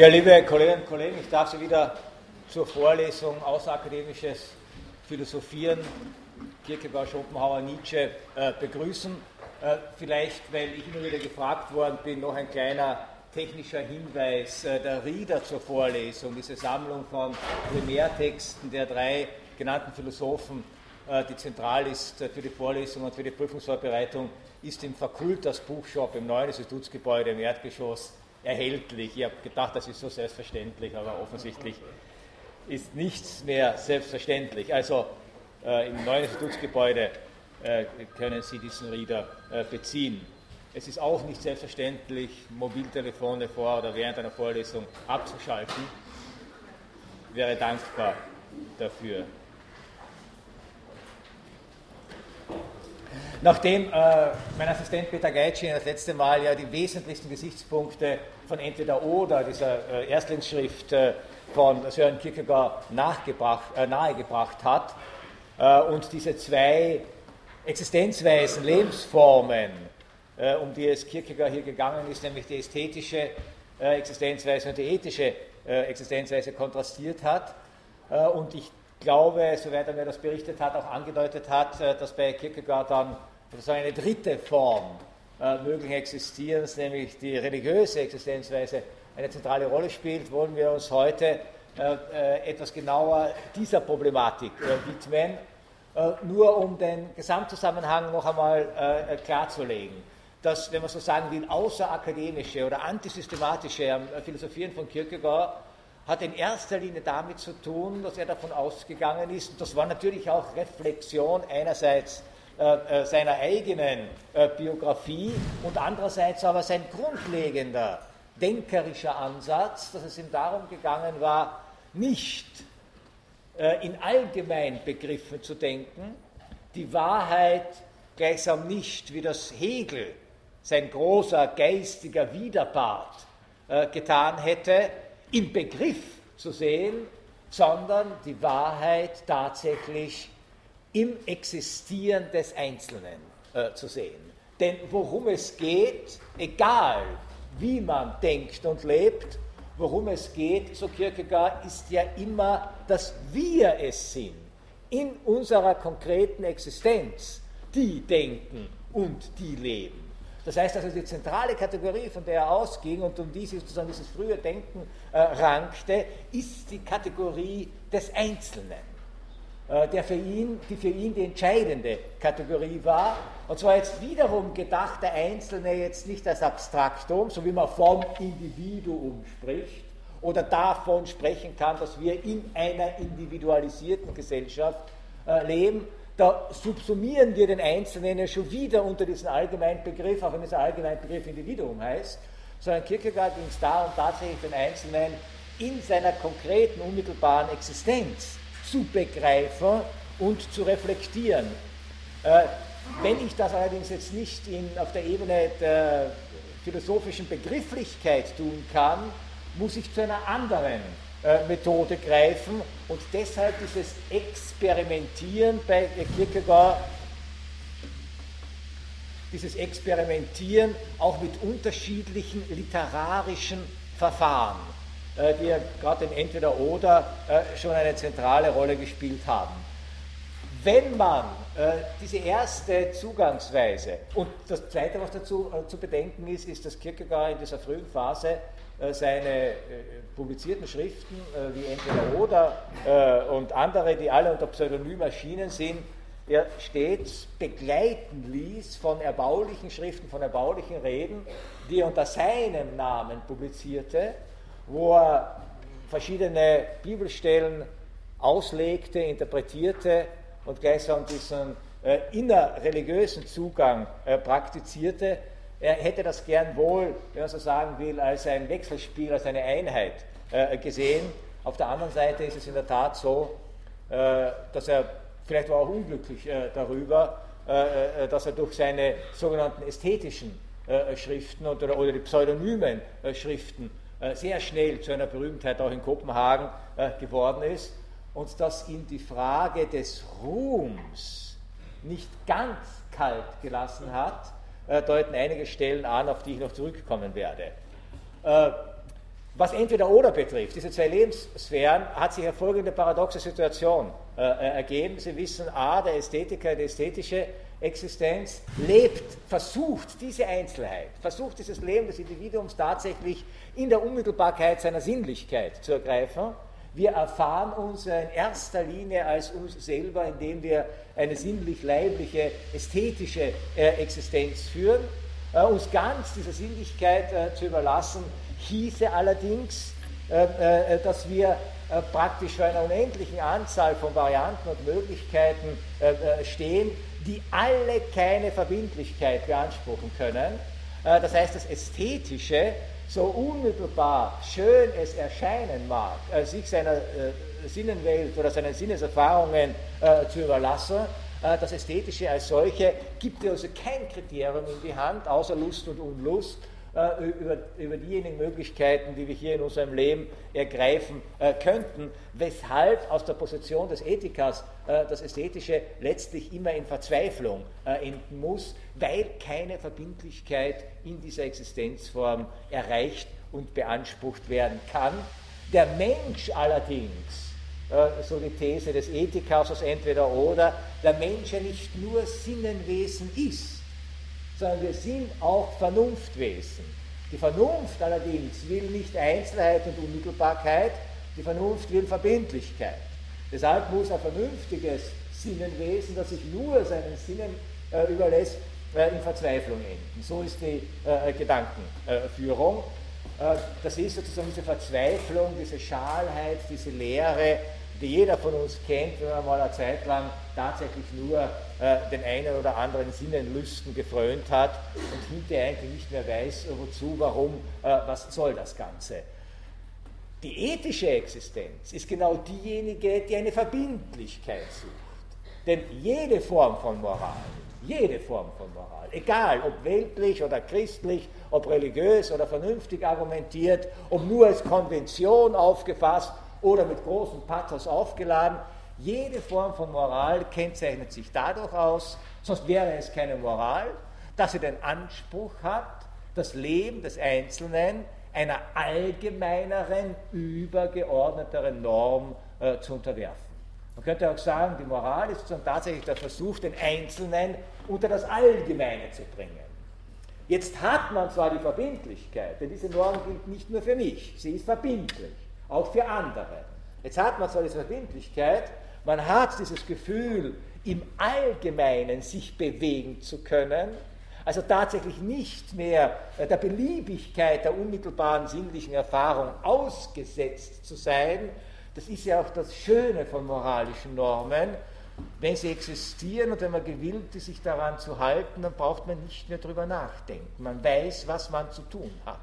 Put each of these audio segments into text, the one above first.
Ja, liebe Kolleginnen und Kollegen, ich darf Sie wieder zur Vorlesung Außerakademisches Philosophieren, Kierkegaard, Schopenhauer, Nietzsche äh, begrüßen. Äh, vielleicht, weil ich immer wieder gefragt worden bin, noch ein kleiner technischer Hinweis. Äh, der Rieder zur Vorlesung, diese Sammlung von Primärtexten der drei genannten Philosophen, äh, die zentral ist äh, für die Vorlesung und für die Prüfungsvorbereitung, ist im Fakultas Buchshop im neuen Institutsgebäude im Erdgeschoss erhältlich. Ich habe gedacht, das ist so selbstverständlich, aber offensichtlich ist nichts mehr selbstverständlich. Also äh, im neuen Institutsgebäude äh, können Sie diesen Reader äh, beziehen. Es ist auch nicht selbstverständlich, Mobiltelefone vor oder während einer Vorlesung abzuschalten. Ich wäre dankbar dafür. Nachdem äh, mein Assistent Peter Geitschin das letzte Mal ja die wesentlichsten Gesichtspunkte von Entweder oder dieser äh, Erstlingsschrift äh, von Sören Kierkegaard äh, nahegebracht hat und diese zwei Existenzweisen, Lebensformen, um die es Kierkegaard hier gegangen ist, nämlich die ästhetische Existenzweise und die ethische Existenzweise kontrastiert hat. und ich glaube, soweit er mir das berichtet hat, auch angedeutet hat, dass bei Kierkegaard dann so eine dritte Form möglichen Existierens, nämlich die religiöse Existenzweise, eine zentrale Rolle spielt, wollen wir uns heute äh, äh etwas genauer dieser Problematik äh, widmen, äh, nur um den Gesamtzusammenhang noch einmal äh, klarzulegen. Das, wenn man so sagen will, außerakademische oder antisystematische Philosophieren von Kierkegaard hat in erster Linie damit zu tun, dass er davon ausgegangen ist, und das war natürlich auch Reflexion einerseits äh, äh, seiner eigenen äh, Biografie und andererseits aber sein grundlegender denkerischer Ansatz, dass es ihm darum gegangen war, nicht in Allgemeinbegriffen zu denken, die Wahrheit gleichsam nicht, wie das Hegel, sein großer geistiger Widerpart, getan hätte, im Begriff zu sehen, sondern die Wahrheit tatsächlich im Existieren des Einzelnen äh, zu sehen. Denn worum es geht, egal wie man denkt und lebt, worum es geht, so Kierkegaard, ist ja immer, dass wir es sind, in unserer konkreten Existenz, die denken und die leben. Das heißt also, die zentrale Kategorie, von der er ausging und um die sozusagen dieses frühe Denken äh, rankte, ist die Kategorie des Einzelnen. Äh, der für ihn, die für ihn die entscheidende Kategorie war. Und zwar jetzt wiederum gedacht, der Einzelne jetzt nicht als Abstraktum, so wie man vom Individuum spricht oder davon sprechen kann, dass wir in einer individualisierten Gesellschaft äh, leben. Da subsumieren wir den Einzelnen ja schon wieder unter diesen allgemeinen Begriff, auch wenn dieser Allgemeinbegriff Individuum heißt, sondern Kierkegaard ging es darum, tatsächlich den Einzelnen in seiner konkreten, unmittelbaren Existenz zu begreifen und zu reflektieren. Äh, wenn ich das allerdings jetzt nicht in, auf der Ebene der philosophischen Begrifflichkeit tun kann, muss ich zu einer anderen äh, Methode greifen und deshalb dieses Experimentieren bei Kierkegaard, dieses Experimentieren auch mit unterschiedlichen literarischen Verfahren. Äh, die ja gerade in Entweder-Oder äh, schon eine zentrale Rolle gespielt haben. Wenn man äh, diese erste Zugangsweise, und das Zweite, was dazu zu bedenken ist, ist, dass Kierkegaard in dieser frühen Phase seine publizierten Schriften wie Entweder-Oder und andere, die alle unter Pseudonym erschienen sind, er stets begleiten ließ von erbaulichen Schriften, von erbaulichen Reden, die er unter seinem Namen publizierte wo er verschiedene Bibelstellen auslegte, interpretierte und gleichsam diesen äh, innerreligiösen Zugang äh, praktizierte. Er hätte das gern wohl, wenn man so sagen will, als ein Wechselspiel, als eine Einheit äh, gesehen. Auf der anderen Seite ist es in der Tat so, äh, dass er, vielleicht war auch unglücklich äh, darüber, äh, dass er durch seine sogenannten ästhetischen Schriften oder, oder die pseudonymen Schriften sehr schnell zu einer Berühmtheit auch in Kopenhagen äh, geworden ist und dass ihn die Frage des Ruhms nicht ganz kalt gelassen hat, äh, deuten einige Stellen an, auf die ich noch zurückkommen werde. Was entweder oder betrifft, diese zwei Lebenssphären, hat sich eine folgende paradoxe Situation äh, ergeben. Sie wissen, A, der Ästhetiker, die ästhetische Existenz lebt, versucht diese Einzelheit, versucht dieses Leben des Individuums tatsächlich in der Unmittelbarkeit seiner Sinnlichkeit zu ergreifen. Wir erfahren uns in erster Linie als uns selber, indem wir eine sinnlich-leibliche, ästhetische äh, Existenz führen. Äh, uns ganz dieser Sinnlichkeit äh, zu überlassen, hieße allerdings, dass wir praktisch vor einer unendlichen Anzahl von Varianten und Möglichkeiten stehen, die alle keine Verbindlichkeit beanspruchen können. Das heißt, das Ästhetische, so unmittelbar schön es erscheinen mag, sich seiner Sinnenwelt oder seinen Sinneserfahrungen zu überlassen, das Ästhetische als solche gibt also kein Kriterium in die Hand, außer Lust und Unlust, äh, über, über diejenigen Möglichkeiten, die wir hier in unserem Leben ergreifen äh, könnten, weshalb aus der Position des Ethikers äh, das Ästhetische letztlich immer in Verzweiflung enden muss, weil keine Verbindlichkeit in dieser Existenzform erreicht und beansprucht werden kann. Der Mensch allerdings, so die These des Ethikers aus entweder oder, der Mensch ja nicht nur Sinnenwesen ist, sondern wir sind auch Vernunftwesen. Die Vernunft allerdings will nicht Einzelheit und Unmittelbarkeit, die Vernunft will Verbindlichkeit. Deshalb muss ein vernünftiges Sinnenwesen, das sich nur seinen Sinnen äh, überlässt, äh, in Verzweiflung enden. So ist die äh, Gedankenführung. Äh, das ist sozusagen diese Verzweiflung, diese Schalheit, diese Leere, die jeder von uns kennt, wenn er mal eine Zeit lang tatsächlich nur äh, den einen oder anderen Sinnenlüsten gefrönt hat und hinterher eigentlich nicht mehr weiß, wozu, warum, äh, was soll das Ganze. Die ethische Existenz ist genau diejenige, die eine Verbindlichkeit sucht. Denn jede Form von Moral, jede Form von Moral, egal ob weltlich oder christlich, ob religiös oder vernünftig argumentiert, ob nur als Konvention aufgefasst oder mit großem Pathos aufgeladen. Jede Form von Moral kennzeichnet sich dadurch aus, sonst wäre es keine Moral, dass sie den Anspruch hat, das Leben des Einzelnen einer allgemeineren, übergeordneteren Norm äh, zu unterwerfen. Man könnte auch sagen, die Moral ist tatsächlich der Versuch, den Einzelnen unter das Allgemeine zu bringen. Jetzt hat man zwar die Verbindlichkeit, denn diese Norm gilt nicht nur für mich, sie ist verbindlich auch für andere. Jetzt hat man zwar diese Verbindlichkeit, man hat dieses Gefühl, im Allgemeinen sich bewegen zu können, also tatsächlich nicht mehr der Beliebigkeit der unmittelbaren sinnlichen Erfahrung ausgesetzt zu sein. Das ist ja auch das Schöne von moralischen Normen. Wenn sie existieren und wenn man gewillt ist, sich daran zu halten, dann braucht man nicht mehr darüber nachdenken. Man weiß, was man zu tun hat.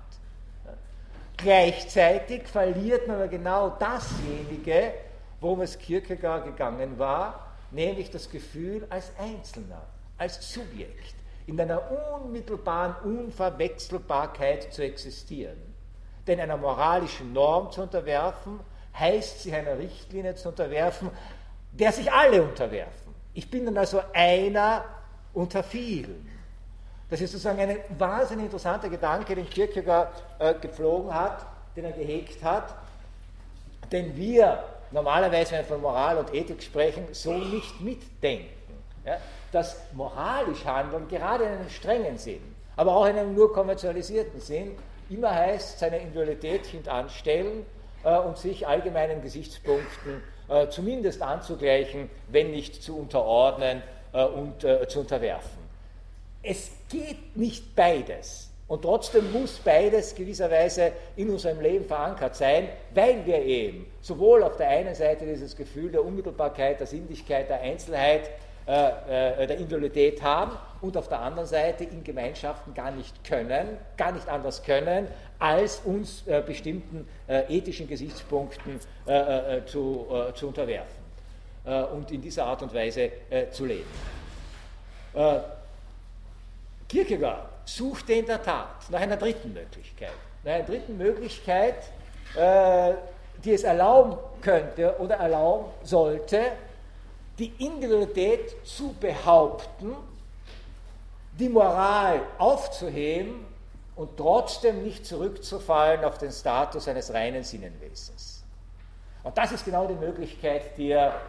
Gleichzeitig verliert man aber genau dasjenige, worum es Kierkegaard gegangen war, nämlich das Gefühl als Einzelner, als Subjekt, in einer unmittelbaren Unverwechselbarkeit zu existieren. Denn einer moralischen Norm zu unterwerfen, heißt sich einer Richtlinie zu unterwerfen, der sich alle unterwerfen. Ich bin dann also einer unter vielen. Das ist sozusagen ein wahnsinnig interessanter Gedanke, den Kierkegaard äh, gepflogen hat, den er gehegt hat. Denn wir normalerweise, wenn wir von Moral und Ethik sprechen, so nicht mitdenken. Ja? Das moralisch Handeln, gerade in einem strengen Sinn, aber auch in einem nur konventionalisierten Sinn, immer heißt, seine Individualität hintanstellen äh, und sich allgemeinen Gesichtspunkten äh, zumindest anzugleichen, wenn nicht zu unterordnen äh, und äh, zu unterwerfen es geht nicht beides. Und trotzdem muss beides gewisserweise in unserem Leben verankert sein, weil wir eben sowohl auf der einen Seite dieses Gefühl der Unmittelbarkeit, der Sinnlichkeit, der Einzelheit, äh, äh, der Individualität haben und auf der anderen Seite in Gemeinschaften gar nicht können, gar nicht anders können, als uns äh, bestimmten äh, ethischen Gesichtspunkten äh, äh, zu, zu, unterwerfen und in dieser Art und Weise zu leben. Kierkegaard suchte in der Tat nach einer dritten Möglichkeit. Nach einer dritten Möglichkeit, äh, die es erlauben könnte oder erlauben sollte, die Individualität zu behaupten, die Moral aufzuheben und trotzdem nicht zurückzufallen auf den Status eines reinen Sinnenwesens. Und das ist genau die Möglichkeit, die er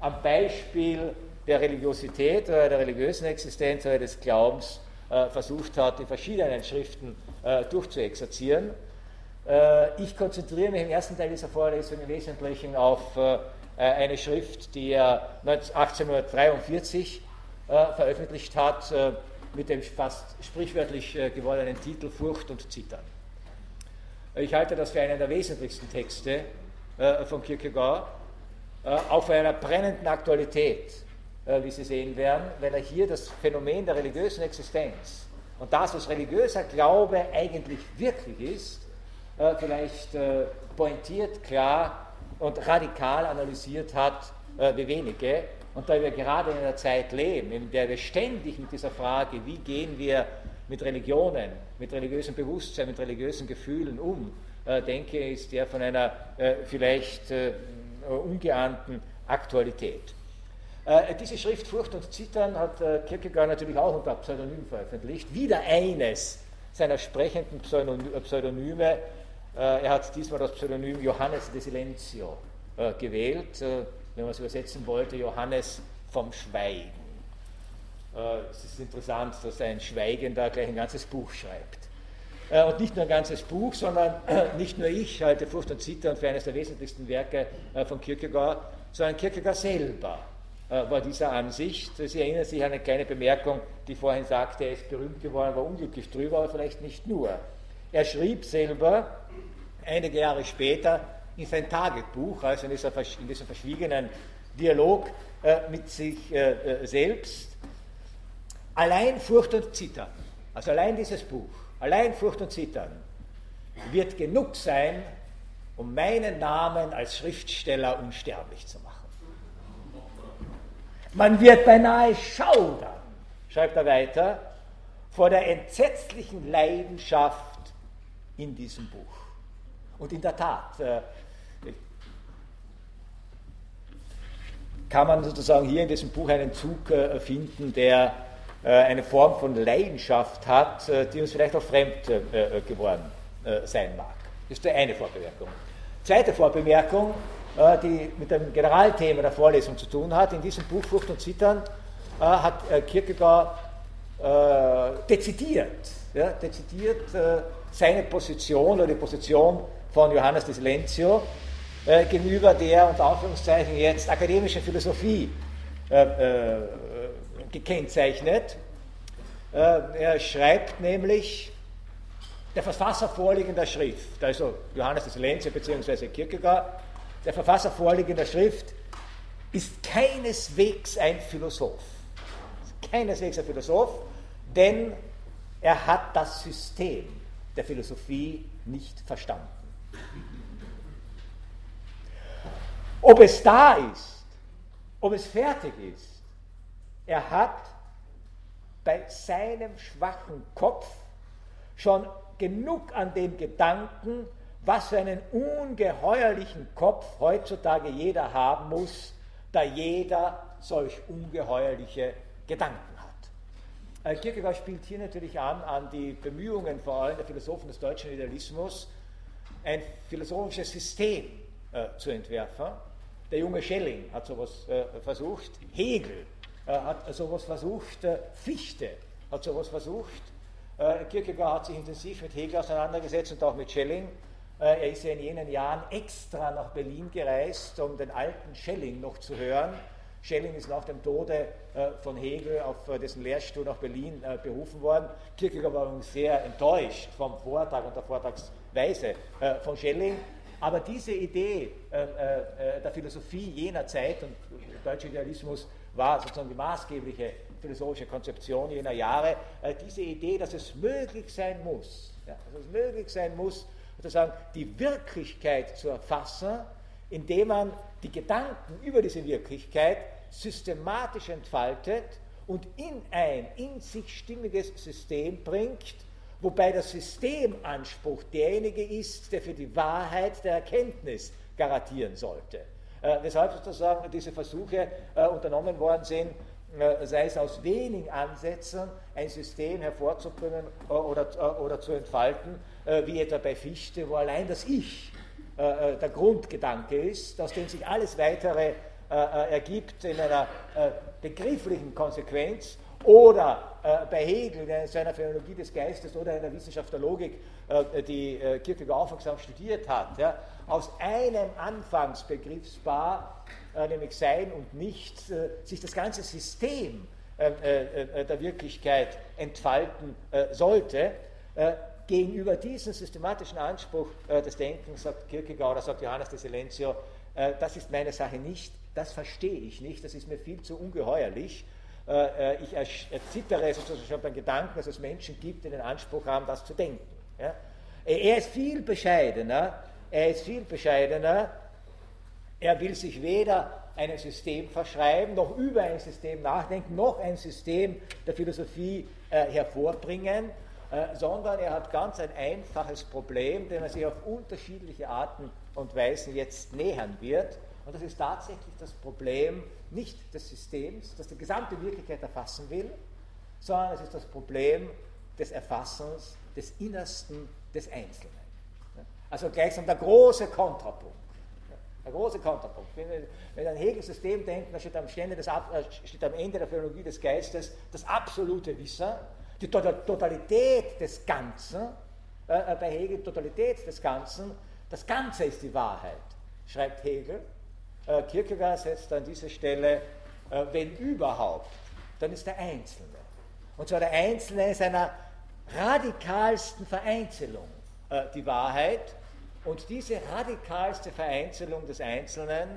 am Beispiel der Religiosität oder der religiösen Existenz oder des Glaubens versucht hat, in verschiedenen Schriften äh, durchzuexerzieren. Äh, ich konzentriere mich im ersten Teil dieser Vorlesung im Wesentlichen auf äh, eine Schrift, die er 1843 äh, veröffentlicht hat, äh, mit dem fast sprichwörtlich gewordenen Titel Furcht und Zittern. Ich halte das für einen der wesentlichsten Texte von Kierkegaard, auch für einer brennenden Aktualität äh, wie Sie sehen werden, weil er hier das Phänomen der religiösen Existenz und das, was religiöser Glaube eigentlich wirklich ist, äh, vielleicht äh, pointiert, klar und radikal analysiert hat, wie wenige. Und da wir gerade in einer Zeit leben, in der wir ständig mit dieser Frage, wie gehen wir mit Religionen, mit religiösem Bewusstsein, mit religiösen Gefühlen um, denke, ist der von einer vielleicht ungeahnten Aktualität. Äh, diese Schrift Furcht und Zittern hat äh, Kierkegaard natürlich auch unter Pseudonym veröffentlicht. Wieder eines seiner sprechenden äh, Pseudonyme. er hat diesmal das Pseudonym Johannes de Silentio gewählt, wenn man es übersetzen wollte, Johannes vom Schweigen. es ist interessant, dass ein Schweigender gleich ein ganzes Buch schreibt. und nicht nur ein ganzes Buch, sondern nicht nur ich halte Furcht und Zittern für eines der wesentlichsten Werke von Kierkegaard, sondern Kierkegaard selber äh, war dieser Ansicht. Sie erinnern sich an eine kleine Bemerkung, die vorhin sagte, er ist berühmt geworden, war unglücklich drüber, aber vielleicht nicht nur. Er schrieb selber einige Jahre später in sein Tagebuch, also in, dieser, in diesem verschwiegenen Dialog äh, mit sich äh, äh, selbst, allein Furcht und Zittern, also allein dieses Buch, allein Furcht und Zittern, wird genug sein, um meinen Namen als Schriftsteller unsterblich zu machen. Man wird beinahe schaudern, schreibt er weiter, vor der entsetzlichen Leidenschaft in diesem Buch. Und in der Tat äh, kann man sozusagen hier in diesem Buch einen Zug äh, finden, der äh, eine Form von Leidenschaft hat, die uns vielleicht auch fremd geworden sein mag. Das ist die eine Vorbemerkung. Zweite Vorbemerkung, äh, die mit dem Generalthema der Vorlesung zu tun hat. In diesem Buch Furcht und Zittern äh, hat äh, Kierkegaard dezidiert, ja, dezidiert seine Position oder die Position von Johannes de Silentio gegenüber der unter Anführungszeichen jetzt akademischen Philosophie gekennzeichnet. er schreibt nämlich, der Verfasser vorliegender Schrift, also Johannes de Silentio bzw. Kierkegaard, der Verfasser vorliegender Schrift ist keineswegs ein Philosoph. Keineswegs ein Philosoph, denn er hat das System der Philosophie nicht verstanden. Ob es da ist, ob es fertig ist, er hat bei seinem schwachen Kopf schon genug an den Gedanken, was für einen ungeheuerlichen Kopf heutzutage jeder haben muss, da jeder solch ungeheuerliche Gedanken hat. Äh, Kierkegaard spielt hier natürlich an, an die Bemühungen vor allem der Philosophen des deutschen Idealismus, ein philosophisches System äh, zu entwerfen. Der junge Schelling hat sowas äh, versucht, Hegel äh, hat sowas versucht, äh, Fichte hat sowas versucht. Äh, Kierkegaard hat sich intensiv mit Hegel auseinandergesetzt und auch mit Schelling. Äh, er ist ja in jenen Jahren extra nach Berlin gereist, um den alten Schelling noch zu hören. Schelling ist nach dem Tode äh, von Hegel auf äh, dessen Lehrstuhl nach Berlin berufen worden. Kierkegaard war sehr enttäuscht vom Vortrag und der Vortragsweise von Schelling. Aber diese Idee der Philosophie jener Zeit und der deutsche Idealismus war sozusagen die maßgebliche philosophische Konzeption jener Jahre, diese Idee, dass es möglich sein muss, dass es möglich sein muss, sozusagen die Wirklichkeit zu erfassen, indem man die Gedanken über diese Wirklichkeit systematisch entfaltet und in ein in sich stimmiges System bringt, wobei der Systemanspruch derjenige ist, der für die Wahrheit der Erkenntnis garantieren sollte. Äh, weshalb sozusagen diese Versuche äh, unternommen worden sind, äh, sei es aus wenigen Ansätzen, ein System hervorzubringen äh, oder, äh, oder zu entfalten, wie etwa bei Fichte, wo allein das Ich der Grundgedanke ist, aus dem sich alles Weitere ergibt in einer begrifflichen Konsequenz oder bei Hegel in seiner Phänologie des Geistes oder in der Wissenschaft der Logik, die Kierkegaard aufmerksam studiert hat, ja, aus einem Anfangsbegriffspaar äh, nämlich Sein und Nichts, äh, sich das ganze System äh, der Wirklichkeit entfalten sollte, gegenüber diesem systematischen Anspruch des Denkens, sagt Kierkegaard sagt Johannes de Silencio, das ist meine Sache nicht, das verstehe ich nicht, das ist mir viel zu ungeheuerlich. Ich erzittere sozusagen schon beim Gedanken, dass es Menschen gibt, die den Anspruch haben, das zu denken. Er ist viel bescheidener, er ist viel bescheidener er will sich weder einem System verschreiben, noch über ein System nachdenken, noch ein System der Philosophie äh, hervorbringen, äh, sondern er hat ganz ein einfaches Problem, dem er sich auf unterschiedliche Arten und Weisen jetzt nähern wird. Und das ist tatsächlich das Problem nicht des Systems, das die gesamte Wirklichkeit erfassen will, sondern es ist das Problem des Erfassens des Innersten des Einzelnen. Also gleichsam der große Kontrapunkt. Der große Kontrapunkt. Wenn wir an Hegel-System denken, da steht am, des, äh, steht am, Ende der Phänologie des Geistes das absolute Wissen, die Totalität des Ganzen, äh, äh, bei Hegel Totalität des Ganzen, das Ganze ist die Wahrheit, schreibt Hegel. Äh, Kierkegaard setzt an dieser Stelle, äh, wenn überhaupt, dann ist der Einzelne. Und zwar der Einzelne in seiner radikalsten Vereinzelung äh, die Wahrheit, und diese radikalste Vereinzelung des Einzelnen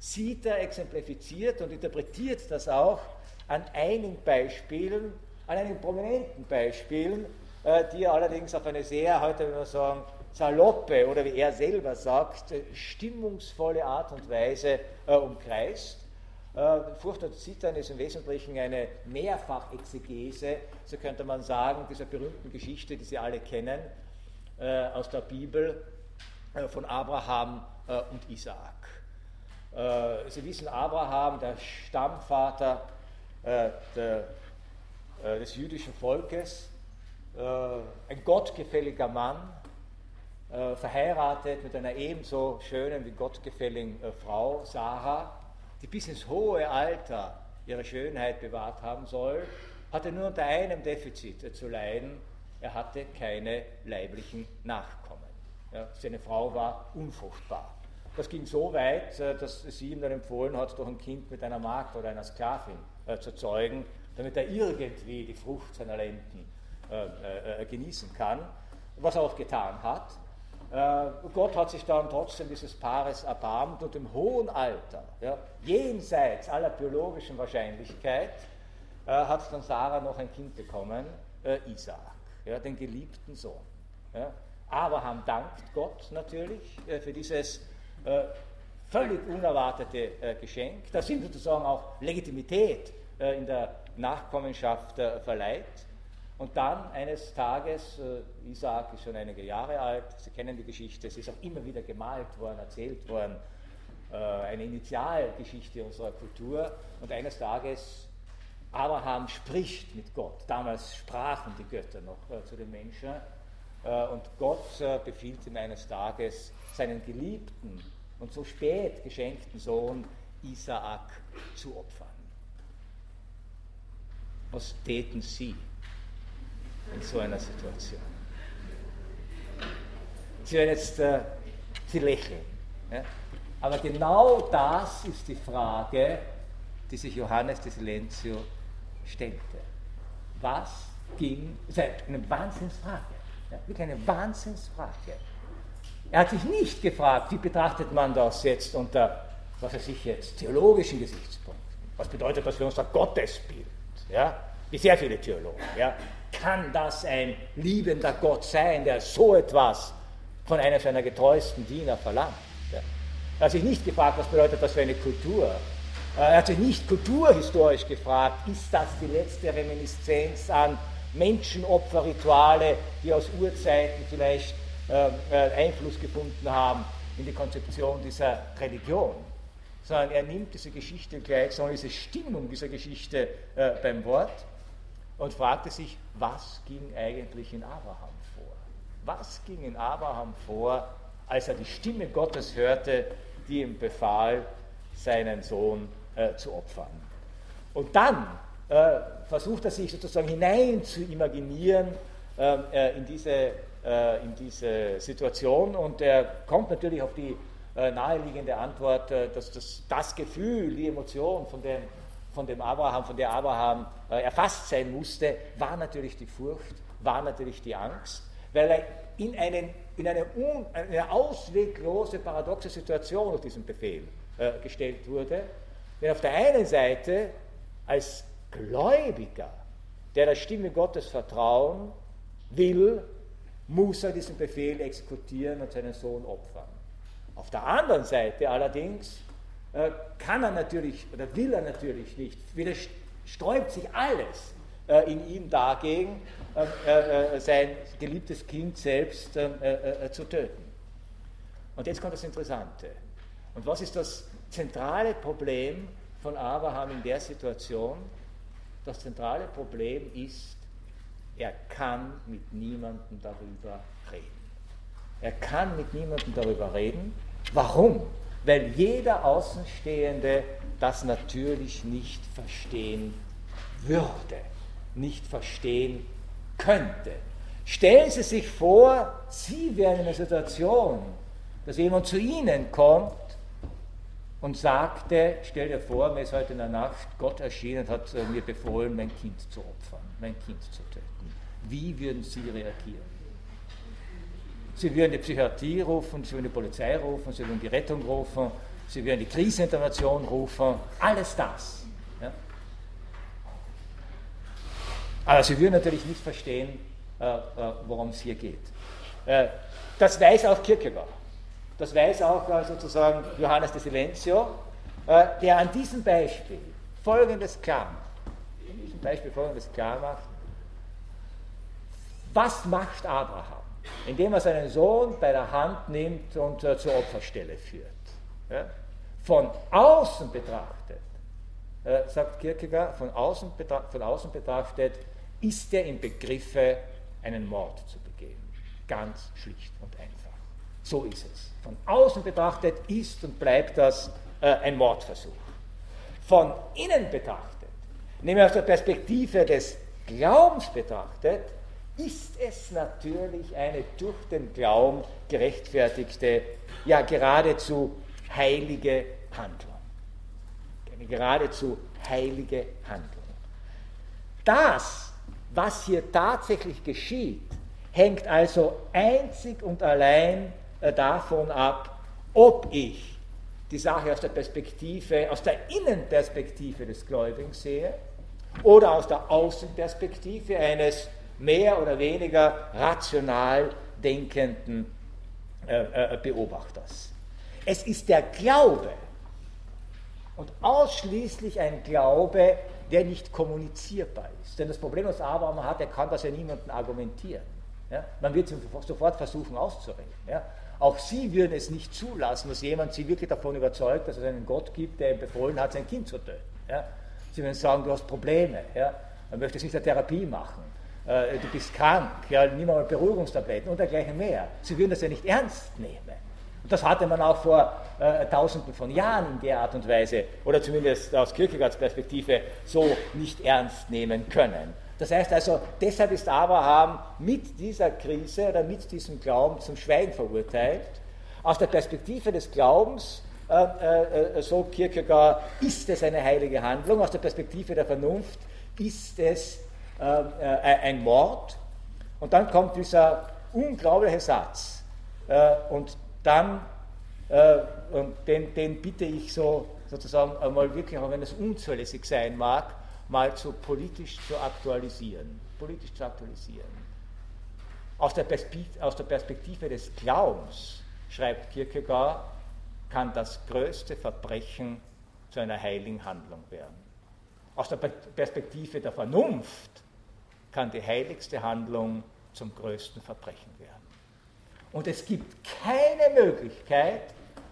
sieht er exemplifiziert und interpretiert das auch an einigen Beispielen, an einigen prominenten Beispielen, äh, die er allerdings auf eine sehr, heute würde man sagen, saloppe oder wie er selber sagt, stimmungsvolle Art und Weise äh, umkreist. Äh, Furcht und Zittern ist im Wesentlichen eine Mehrfachexegese, so könnte man sagen, dieser berühmten Geschichte, die Sie alle kennen, aus der Bibel, von Abraham und Isaak. Sie wissen, Abraham, der Stammvater der, des jüdischen Volkes, ein gottgefälliger Mann, verheiratet mit einer ebenso schönen wie gottgefälligen Frau, Sarah, die bis ins hohe Alter ihre Schönheit bewahrt haben soll, hatte nur unter einem Defizit zu leiden, er hatte keine leiblichen Nachkommen. Ja, seine Frau war unfruchtbar. Das ging so weit, äh, dass sie ihm dann empfohlen hat, doch ein Kind mit einer Magd oder einer Sklavin äh, zu zeugen, damit er irgendwie die Frucht seiner Lenden äh, äh, genießen kann, was er auch getan hat. Äh, Gott hat sich dann trotzdem dieses Paares erbarmt und im hohen Alter, ja, jenseits aller biologischen Wahrscheinlichkeit, äh, hat dann Sarah noch ein Kind bekommen, Isaak, ja, den geliebten Sohn. Ja. Abraham dankt Gott natürlich äh, für dieses äh, völlig unerwartete äh, Geschenk, das ihm sozusagen auch Legitimität in der Nachkommenschaft verleiht. Und dann eines Tages, Isaac ist schon einige Jahre alt, Sie kennen die Geschichte, es ist auch immer wieder gemalt worden, erzählt worden, eine Initialgeschichte unserer Kultur. Und eines Tages, Abraham spricht mit Gott. Damals sprachen die Götter noch zu den Menschen äh, und Gott äh, befiehlt ihm eines Tages, seinen geliebten und so spät geschenkten Sohn Isaak zu opfern. Was täten Sie in so einer Situation? Sie werden jetzt, äh, Sie lächeln. Ja? Aber genau das ist die Frage, die sich Johannes de Silentio stellte. Was ging, das ist eine Wahnsinnsfrage. Ja, wirklich eine Wahnsinnsfrage. Er hat sich nicht gefragt, wie betrachtet man das jetzt unter, was weiß ich jetzt, theologischen Gesichtspunkten. Was bedeutet das für unser Gottesbild? Ja? Wie sehr viele Theologen. Ja? Kann das ein liebender Gott sein, der so etwas von einem seiner getreuesten Diener verlangt? Ja? Er hat sich nicht gefragt, was bedeutet das für eine Kultur? Er hat sich nicht kulturhistorisch gefragt, ist das die letzte Reminiszenz an Menschenopferrituale, die aus Urzeiten vielleicht äh, äh, Einfluss gefunden haben in die Konzeption dieser Religion. Sondern er nimmt diese Geschichte gleich, sondern diese Stimmung dieser Geschichte äh, beim Wort und fragte sich, was ging eigentlich in Abraham vor? Was ging in Abraham vor, als er die Stimme Gottes hörte, die ihm befahl, seinen Sohn äh, zu opfern? Und dann äh, versucht er sich sozusagen hinein zu imaginieren ähm, äh, in, diese, äh, in diese Situation und er kommt natürlich auf die naheliegende Antwort, dass das, das Gefühl, die Emotion, von dem, von dem Abraham, von der Abraham erfasst sein musste, war natürlich die Furcht, war natürlich die Angst, weil er in, einen, in eine, un, eine ausweglose, paradoxe Situation auf diesen Befehl äh, gestellt wurde. Denn auf der einen Seite als Gläubiger, der der Stimme Gottes vertrauen will, muss er diesen Befehl exekutieren und seinen Sohn opfern. Auf der anderen Seite allerdings äh, kann er natürlich oder will er natürlich nicht, sträubt sich alles äh, in ihm dagegen, äh, sein geliebtes Kind selbst zu töten. Und jetzt kommt das Interessante. Und was ist das zentrale Problem von Abraham in der Situation? Das zentrale Problem ist, er kann mit niemandem darüber reden. Er kann mit niemandem darüber reden. Warum? Weil jeder Außenstehende das natürlich nicht verstehen würde, nicht verstehen könnte. Stellen Sie sich vor, Sie wären in einer Situation, dass jemand zu Ihnen kommt und sagte, stell dir vor, mir ist heute in der Nacht Gott erschienen und hat äh, mir befohlen, mein Kind zu opfern, mein Kind zu töten. Wie würden Sie reagieren? Sie würden die Psychiatrie rufen, Sie würden die Polizei rufen, Sie würden die Rettung rufen, Sie würden die Krisenintervention rufen, alles das. Ja? Aber Sie würden natürlich nicht verstehen, äh, äh, worum es hier geht. Äh, das weiß auch Kierkegaard. Das weiß auch äh, sozusagen Johannes de Silencio, äh, der an diesem Beispiel Folgendes klar macht. Diesem Beispiel Folgendes klar macht. Was macht Abraham? Indem er seinen Sohn bei der Hand nimmt und äh, zur Opferstelle führt. Ja? Von außen betrachtet, äh, sagt Kierkegaard, von außen, von außen betrachtet, ist er im Begriffe, einen Mord zu begehen. Ganz schlicht und einfach. So ist es. Von außen betrachtet ist und bleibt das äh, ein Mordversuch. Von innen betrachtet, nämlich aus der Perspektive des Glaubens betrachtet, ist es natürlich eine durch den Glauben gerechtfertigte, ja geradezu heilige Handlung. Eine geradezu heilige Handlung. Das, was hier tatsächlich geschieht, hängt also einzig und allein äh, davon ab, ob ich die Sache aus der Perspektive, aus der Innenperspektive des Gläubigen sehe oder aus der Außenperspektive eines mehr oder weniger rational denkenden äh, äh, Beobachters. Es ist der Glaube und ausschließlich ein Glaube, der nicht kommunizierbar ist. Denn das Problem, das Abraham hat, er kann das ja niemandem argumentieren. Ja? Man wird sofort versuchen auszureden. Ja? Auch sie würden es nicht zulassen, dass jemand sie wirklich davon überzeugt, dass es einen Gott gibt, der ihm befohlen hat, sein Kind zu töten. Ja? Sie würden sagen, du hast Probleme, man möchte es nicht eine Therapie machen äh, du bist krank, ja, nimm mal Beruhigungstabletten und dergleichen mehr. Sie würden das ja nicht ernst nehmen. Und das hatte man auch vor äh, Tausenden von Jahren in der Art und Weise, oder zumindest aus Kierkegaards Perspektive, so nicht ernst nehmen können. Das heißt also, deshalb ist Abraham mit dieser Krise oder mit diesem Glauben zum Schweigen verurteilt. Aus der Perspektive des Glaubens, äh, äh, äh so Kierkegaard, ist es eine heilige Handlung. Aus der Perspektive der Vernunft ist es ein Mord. Und dann kommt dieser unglaubliche Satz. Äh, und dann, äh, und den, den bitte ich so sozusagen einmal wirklich, auch wenn es unzulässig sein mag, mal zu politisch zu aktualisieren. Politisch zu aktualisieren. Aus der, aus der Perspektive des Glaubens, schreibt Kierkegaard, kann das größte Verbrechen zu einer heiligen Handlung werden. Aus der Perspektive der Vernunft kann die heiligste Handlung zum größten Verbrechen werden. Und es gibt keine Möglichkeit,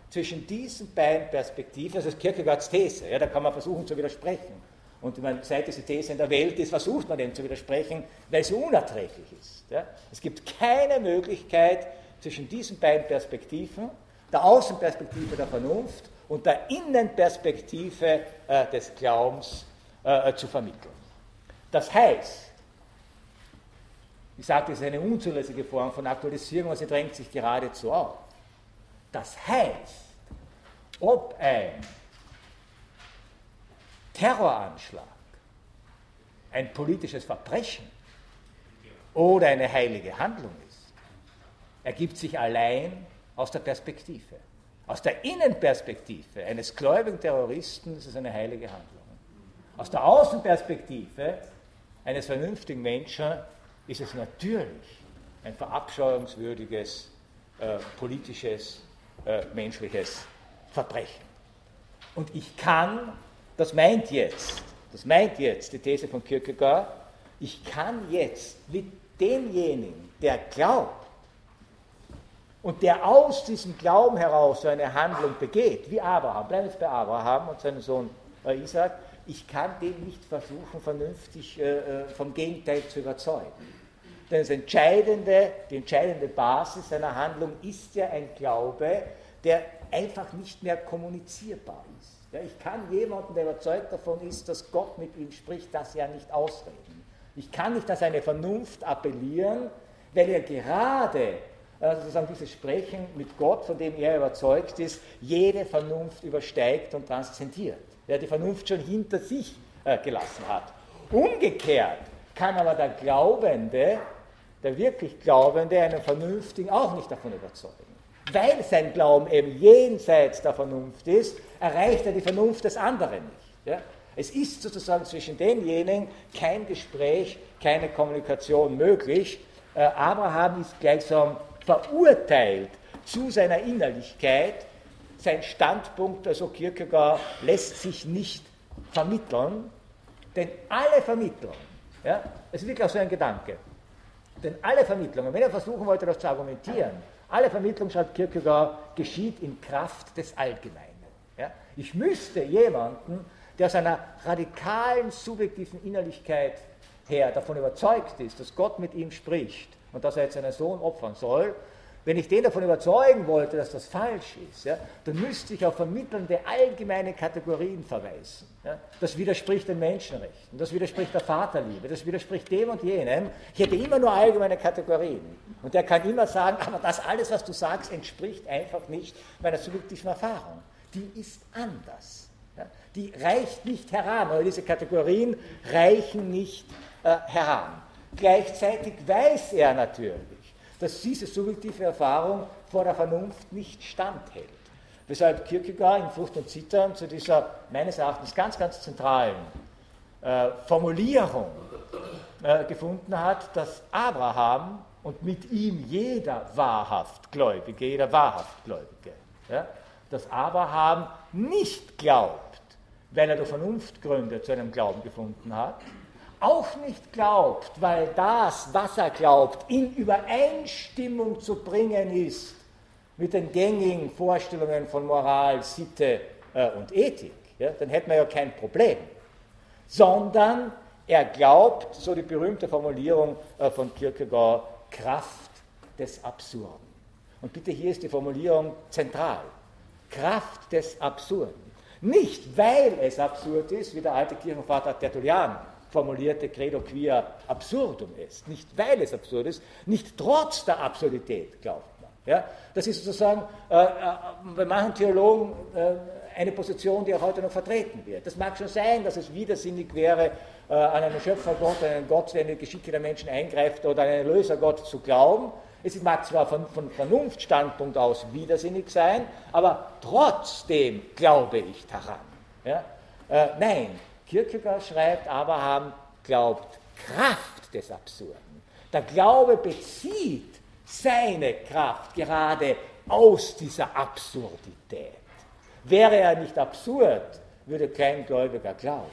zwischen diesen beiden Perspektiven, das ist Kierkegaards These, ja, da kann man versuchen zu widersprechen. Und man, seit diese These in der Welt ist, versucht man dem zu widersprechen, weil sie unerträglich ist. Ja. Es gibt keine Möglichkeit zwischen diesen beiden Perspektiven, der Außenperspektive der Vernunft und der Innenperspektive äh, des Glaubens äh, zu vermitteln. Das heißt, ich sage, das ist eine unzulässige Form von Aktualisierung, aber sie drängt sich geradezu auf. Das heißt, ob ein Terroranschlag ein politisches Verbrechen oder eine heilige Handlung ist, ergibt sich allein aus der Perspektive. Aus der Innenperspektive eines gläubigen Terroristen ist es eine heilige Handlung. Aus der Außenperspektive eines vernünftigen Menschen ist es natürlich ein verabscheuungswürdiges äh, politisches, äh, menschliches Verbrechen. Und ich kann, das meint jetzt, das meint jetzt die These von Kierkegaard, ich kann jetzt mit demjenigen, der glaubt und der aus diesem Glauben heraus so eine Handlung begeht, wie Abraham, bleiben wir jetzt bei Abraham und seinem Sohn Isaac, ich kann den nicht versuchen, vernünftig äh, äh, vom Gegenteil zu überzeugen. Denn das entscheidende, die entscheidende Basis seiner Handlung ist ja ein Glaube, der einfach nicht mehr kommunizierbar ist. Ja, ich kann jemanden, der überzeugt davon ist, dass Gott mit ihm spricht, das ja nicht ausreden. Ich kann nicht an seine Vernunft appellieren, weil er gerade äh, sozusagen dieses Sprechen mit Gott, von dem er überzeugt ist, jede Vernunft übersteigt und transzendiert der die Vernunft schon hinter sich äh, gelassen hat. Umgekehrt kann aber der Glaubende, der wirklich Glaubende, einen Vernünftigen auch nicht davon überzeugen. Weil sein Glauben eben jenseits der Vernunft ist, erreicht er die Vernunft des anderen nicht. Ja? Es ist sozusagen zwischen denjenigen kein Gespräch, keine Kommunikation möglich. Äh, Abraham ist gleichsam verurteilt zu seiner Innerlichkeit, sein Standpunkt, also Kierkegaard, lässt sich nicht vermitteln, denn alle Vermittlungen, ja, es ist wirklich auch so ein Gedanke, denn alle Vermittlungen, wenn er versuchen wollte, das zu argumentieren, alle Vermittlung, schreibt Kierkegaard, geschieht in Kraft des Allgemeinen. Ja? Ich müsste jemanden, der aus einer radikalen subjektiven Innerlichkeit her davon überzeugt ist, dass Gott mit ihm spricht und dass er jetzt seinen Sohn opfern soll, wenn ich den davon überzeugen wollte, dass das falsch ist, ja, dann müsste ich auf vermittelnde allgemeine Kategorien verweisen. Ja. Das widerspricht den Menschenrechten, das widerspricht der Vaterliebe, das widerspricht dem und jenem. Ich hätte immer nur allgemeine Kategorien. Und der kann immer sagen, aber das alles, was du sagst, entspricht einfach nicht meiner subjektiven Erfahrung. Die ist anders. Ja. Die reicht nicht heran, oder diese Kategorien reichen nicht äh, heran. Gleichzeitig weiß er natürlich, dass diese subjektive Erfahrung vor der Vernunft nicht standhält. Weshalb Kierkegaard in Frucht und Zittern zu dieser meines Erachtens ganz, ganz zentralen äh, Formulierung äh, gefunden hat, dass Abraham und mit ihm jeder wahrhaft Gläubige, jeder wahrhaft Gläubige, ja, dass Abraham nicht glaubt, weil er durch Vernunftgründe zu einem Glauben gefunden hat, auch nicht glaubt, weil das, was er glaubt, in Übereinstimmung zu bringen ist mit den gängigen Vorstellungen von Moral, Sitte äh, und Ethik, ja, dann hätten wir ja kein Problem. Sondern er glaubt, so die berühmte Formulierung äh, von Kierkegaard, Kraft des Absurden. Und bitte hier ist die Formulierung zentral. Kraft des Absurden. Nicht, weil es absurd ist, wie der alte Kirchenvater Tertullian formulierte Credo quia absurdum ist. Nicht weil es absurd ist, nicht trotz der Absurdität glaubt man. Ja? Das ist sozusagen äh, äh, bei manchen Theologen äh, eine Position, die auch heute noch vertreten wird. Das mag schon sein, dass es widersinnig wäre, äh, an einen Schöpfergott, einen Gott, der in die Geschicke der Menschen eingreift oder einen Erlösergott zu glauben. Es mag zwar von, von Vernunftstandpunkt aus widersinnig sein, aber trotzdem glaube ich daran. Ja? Äh, nein, Kierkegaard schreibt, Abraham glaubt Kraft des Absurden. Der Glaube bezieht seine Kraft gerade aus dieser Absurdität. Wäre er nicht absurd, würde kein Gläubiger glauben.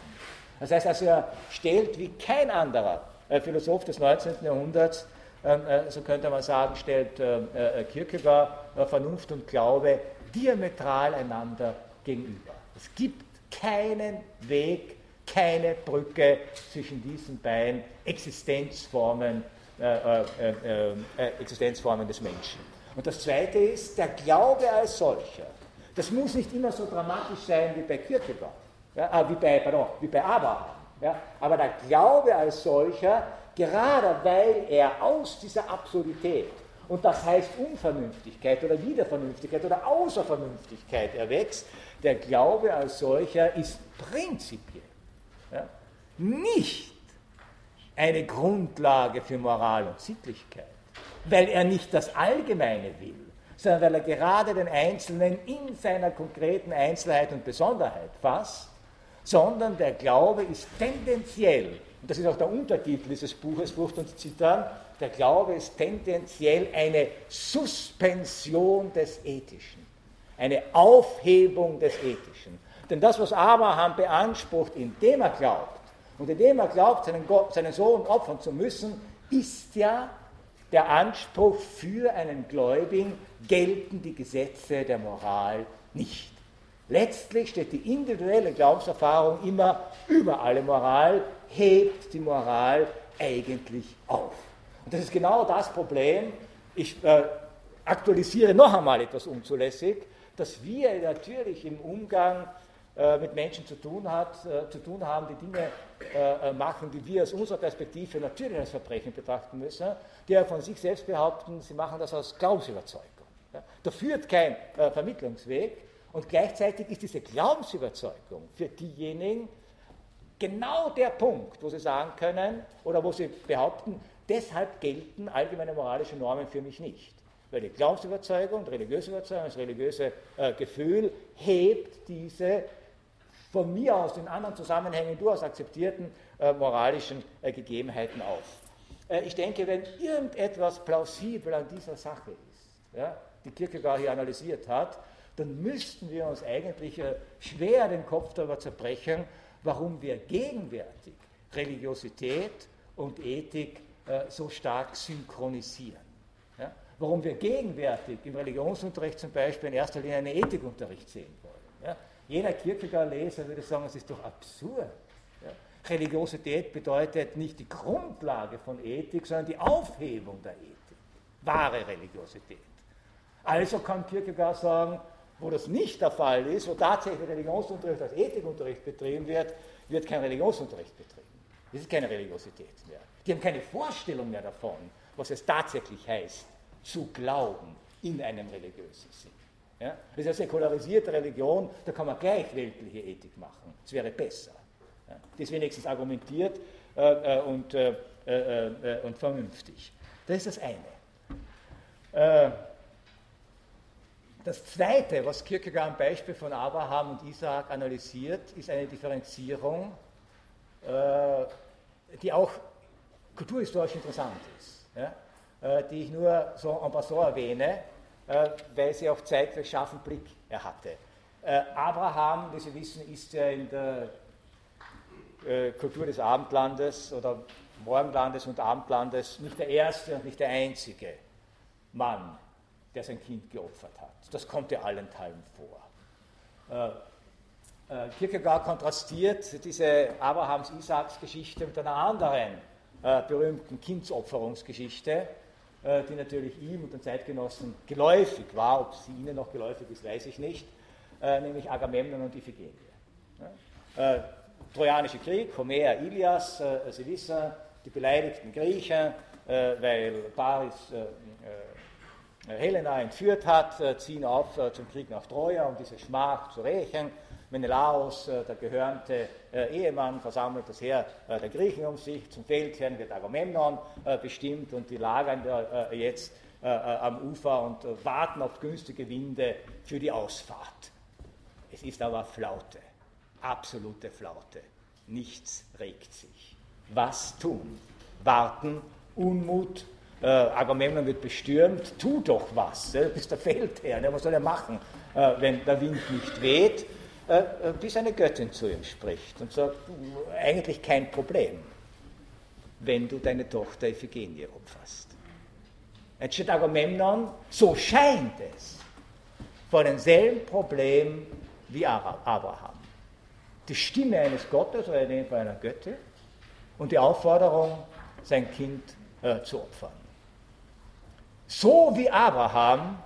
Das heißt also, er stellt wie kein anderer äh, Philosoph des 19. Jahrhunderts, ähm, äh, so könnte man sagen, stellt äh, Kierkegaard Vernunft und Glaube diametral einander gegenüber. Es gibt keinen Weg, keine Brücke zwischen diesen beiden Existenzformen, äh, äh, äh, Existenzformen des Menschen. Und das Zweite ist der Glaube als solcher. Das muss nicht immer so dramatisch sein wie bei Kierkegaard, ja, wie, bei, pardon, wie bei Abraham. Ja, aber der Glaube als solcher, gerade weil er aus dieser Absurdität, und das heißt Unvernünftigkeit oder Wiedervernünftigkeit oder Außervernünftigkeit erwächst, der Glaube als solcher ist prinzipiell nicht eine Grundlage für Moral und Sittlichkeit, weil er nicht das Allgemeine will, sondern weil er gerade den Einzelnen in seiner konkreten Einzelheit und Besonderheit fasst, sondern der Glaube ist tendenziell, und das ist auch der Untertitel dieses Buches, Furcht und Zittern, der Glaube ist tendenziell eine Suspension des Ethischen, eine Aufhebung des Ethischen. Denn das, was Abraham beansprucht, indem er glaubt, und indem er glaubt, seinen, Gott, seinen Sohn opfern zu müssen, ist ja der Anspruch für einen Gläubigen, gelten die Gesetze der Moral nicht. Letztlich steht die individuelle Glaubenserfahrung immer über alle Moral, hebt die Moral eigentlich auf. Und das ist genau das Problem, ich äh, aktualisiere noch einmal etwas unzulässig, dass wir natürlich im Umgang mit Menschen zu tun, hat, äh, zu tun haben, die Dinge äh, machen, die wir aus unserer Perspektive natürlich als Verbrechen betrachten müssen, die ja von sich selbst behaupten, sie machen das aus Glaubensüberzeugung. Da führt kein Vermittlungsweg und gleichzeitig ist diese Glaubensüberzeugung für diejenigen genau der Punkt, wo sie sagen können oder wo sie behaupten, deshalb gelten allgemeine moralische Normen für mich nicht. Weil die Glaubensüberzeugung, die religiöse Überzeugung, das religiöse äh, Gefühl hebt diese von mir aus in anderen Zusammenhängen durchaus akzeptierten äh, moralischen äh, Gegebenheiten auf. Äh, ich denke, wenn irgendetwas plausibel an dieser Sache ist, ja, die Kierkegaard hier analysiert hat, dann müssten wir uns eigentlich äh, schwer den Kopf darüber zerbrechen, warum wir gegenwärtig Religiosität und Ethik äh, so stark synchronisieren. Ja? Warum wir gegenwärtig im Religionsunterricht zum Beispiel in erster Linie einen Ethikunterricht sehen wollen. Ja? Jeder Kierkegaard-Leser würde sagen, es ist doch absurd. Ja? Religiosität bedeutet nicht die Grundlage von Ethik, sondern die Aufhebung der Ethik. Wahre Religiosität. Also kann Kierkegaard sagen, wo das nicht der Fall ist, wo tatsächlich Religionsunterricht als Ethikunterricht betrieben wird, wird kein Religionsunterricht betrieben. Das ist keine Religiosität mehr. Die haben keine Vorstellung mehr davon, was es tatsächlich heißt, zu glauben in einem religiösen Sinn. Ja? Das ist eine säkularisierte Religion, da kann man gleich weltliche Ethik machen. Das wäre besser. Ja? Die ist wenigstens argumentiert äh, äh und, äh, äh, äh, und vernünftig. Das ist das eine. Äh, das Zweite, was Kierkegaard am Beispiel von Abraham und Isaak analysiert, ist eine Differenzierung, die auch kulturhistorisch interessant ist, ja? die ich nur so en passant erwähne, äh, weil sie auch Zeit für scharfen Blick er hatte. Äh, Abraham, wie Sie wissen, ist ja in der äh, Kultur des Abendlandes oder Morgenlandes und Abendlandes nicht der erste und nicht der einzige Mann, der sein Kind geopfert hat. Das kommt ja allenthalben vor. Kierkegaard kontrastiert diese Abrahams-Isaaks-Geschichte mit einer anderen berühmten Kindsopferungsgeschichte, äh, die natürlich ihm und den Zeitgenossen geläufig war. Ob sie ihnen noch geläufig ist, weiß ich nicht, äh, nämlich Agamemnon und Iphigenie. Äh, Trojanische Krieg, Homer, Ilias, Sie wissen, die beleidigten Griechen, weil Paris Helena entführt hat, ziehen auf zum Krieg nach Troja, um diese Schmach zu rächen. Menelaos, äh, der gehörnte äh, Ehemann, versammelt das Heer äh, der Griechen um sich. Zum Feldherrn wird Agamemnon bestimmt und die lagern jetzt am Ufer und warten auf günstige Winde für die Ausfahrt. Es ist aber Flaute, absolute Flaute. Nichts regt sich. Was tun? Warten, Unmut, äh, Agamemnon wird bestürmt, tu doch was, du bist der Feldherr, ne? was soll er machen, äh, wenn der Wind nicht weht? Äh, äh, bis eine Göttin zu ihm spricht und sagt, eigentlich kein Problem, wenn du deine Tochter Iphigenie umfasst. Jetzt steht Agamemnon, so scheint es, vor demselben Problem wie Abraham. Die Stimme eines Gottes oder in dem Fall einer Göttin und die Aufforderung, sein Kind äh, zu opfern. So wie Abraham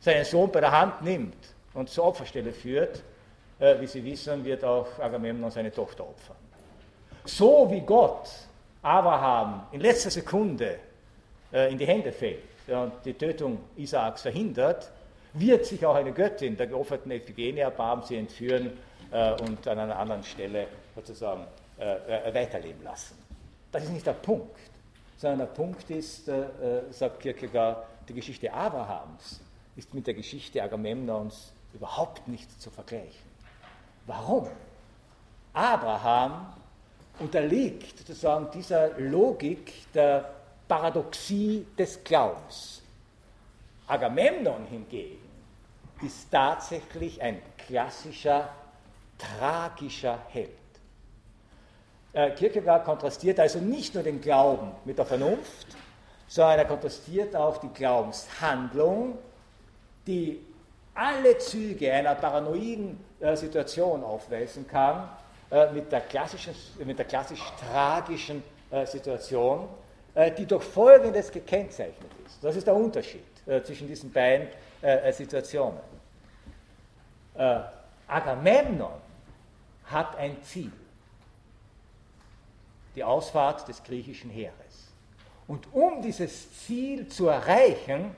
seinen Sohn bei der Hand nimmt und zur Opferstelle führt, wie Sie wissen, wird auch Agamemnon seine Tochter opfern. So wie Gott Abraham in letzter Sekunde äh, in die Hände fällt und die Tötung Isaaks verhindert, wird sich auch eine Göttin der geopferten Iphigenie erbarmen, sie entführen äh, und an einer anderen Stelle sozusagen weiterleben lassen. Das ist nicht der Punkt, sondern der Punkt ist, sagt Kierkegaard, die Geschichte Abrahams ist mit der Geschichte Agamemnons überhaupt nicht zu vergleichen. Warum? Abraham unterliegt sozusagen dieser Logik der Paradoxie des Glaubens. Agamemnon hingegen ist tatsächlich ein klassischer, tragischer Held. Äh, Kierkegaard kontrastiert also nicht nur den Glauben mit der Vernunft, sondern er kontrastiert auch die Glaubenshandlung, die alle Züge einer paranoiden äh, Situation aufweisen kann, äh, mit, der klassischen, mit der klassisch tragischen äh, Situation, äh, die durch Folgendes gekennzeichnet ist. Das ist der Unterschied äh, zwischen diesen beiden äh, Situationen. Agamemnon hat ein Ziel, die Ausfahrt des griechischen Heeres. Und um dieses Ziel zu erreichen,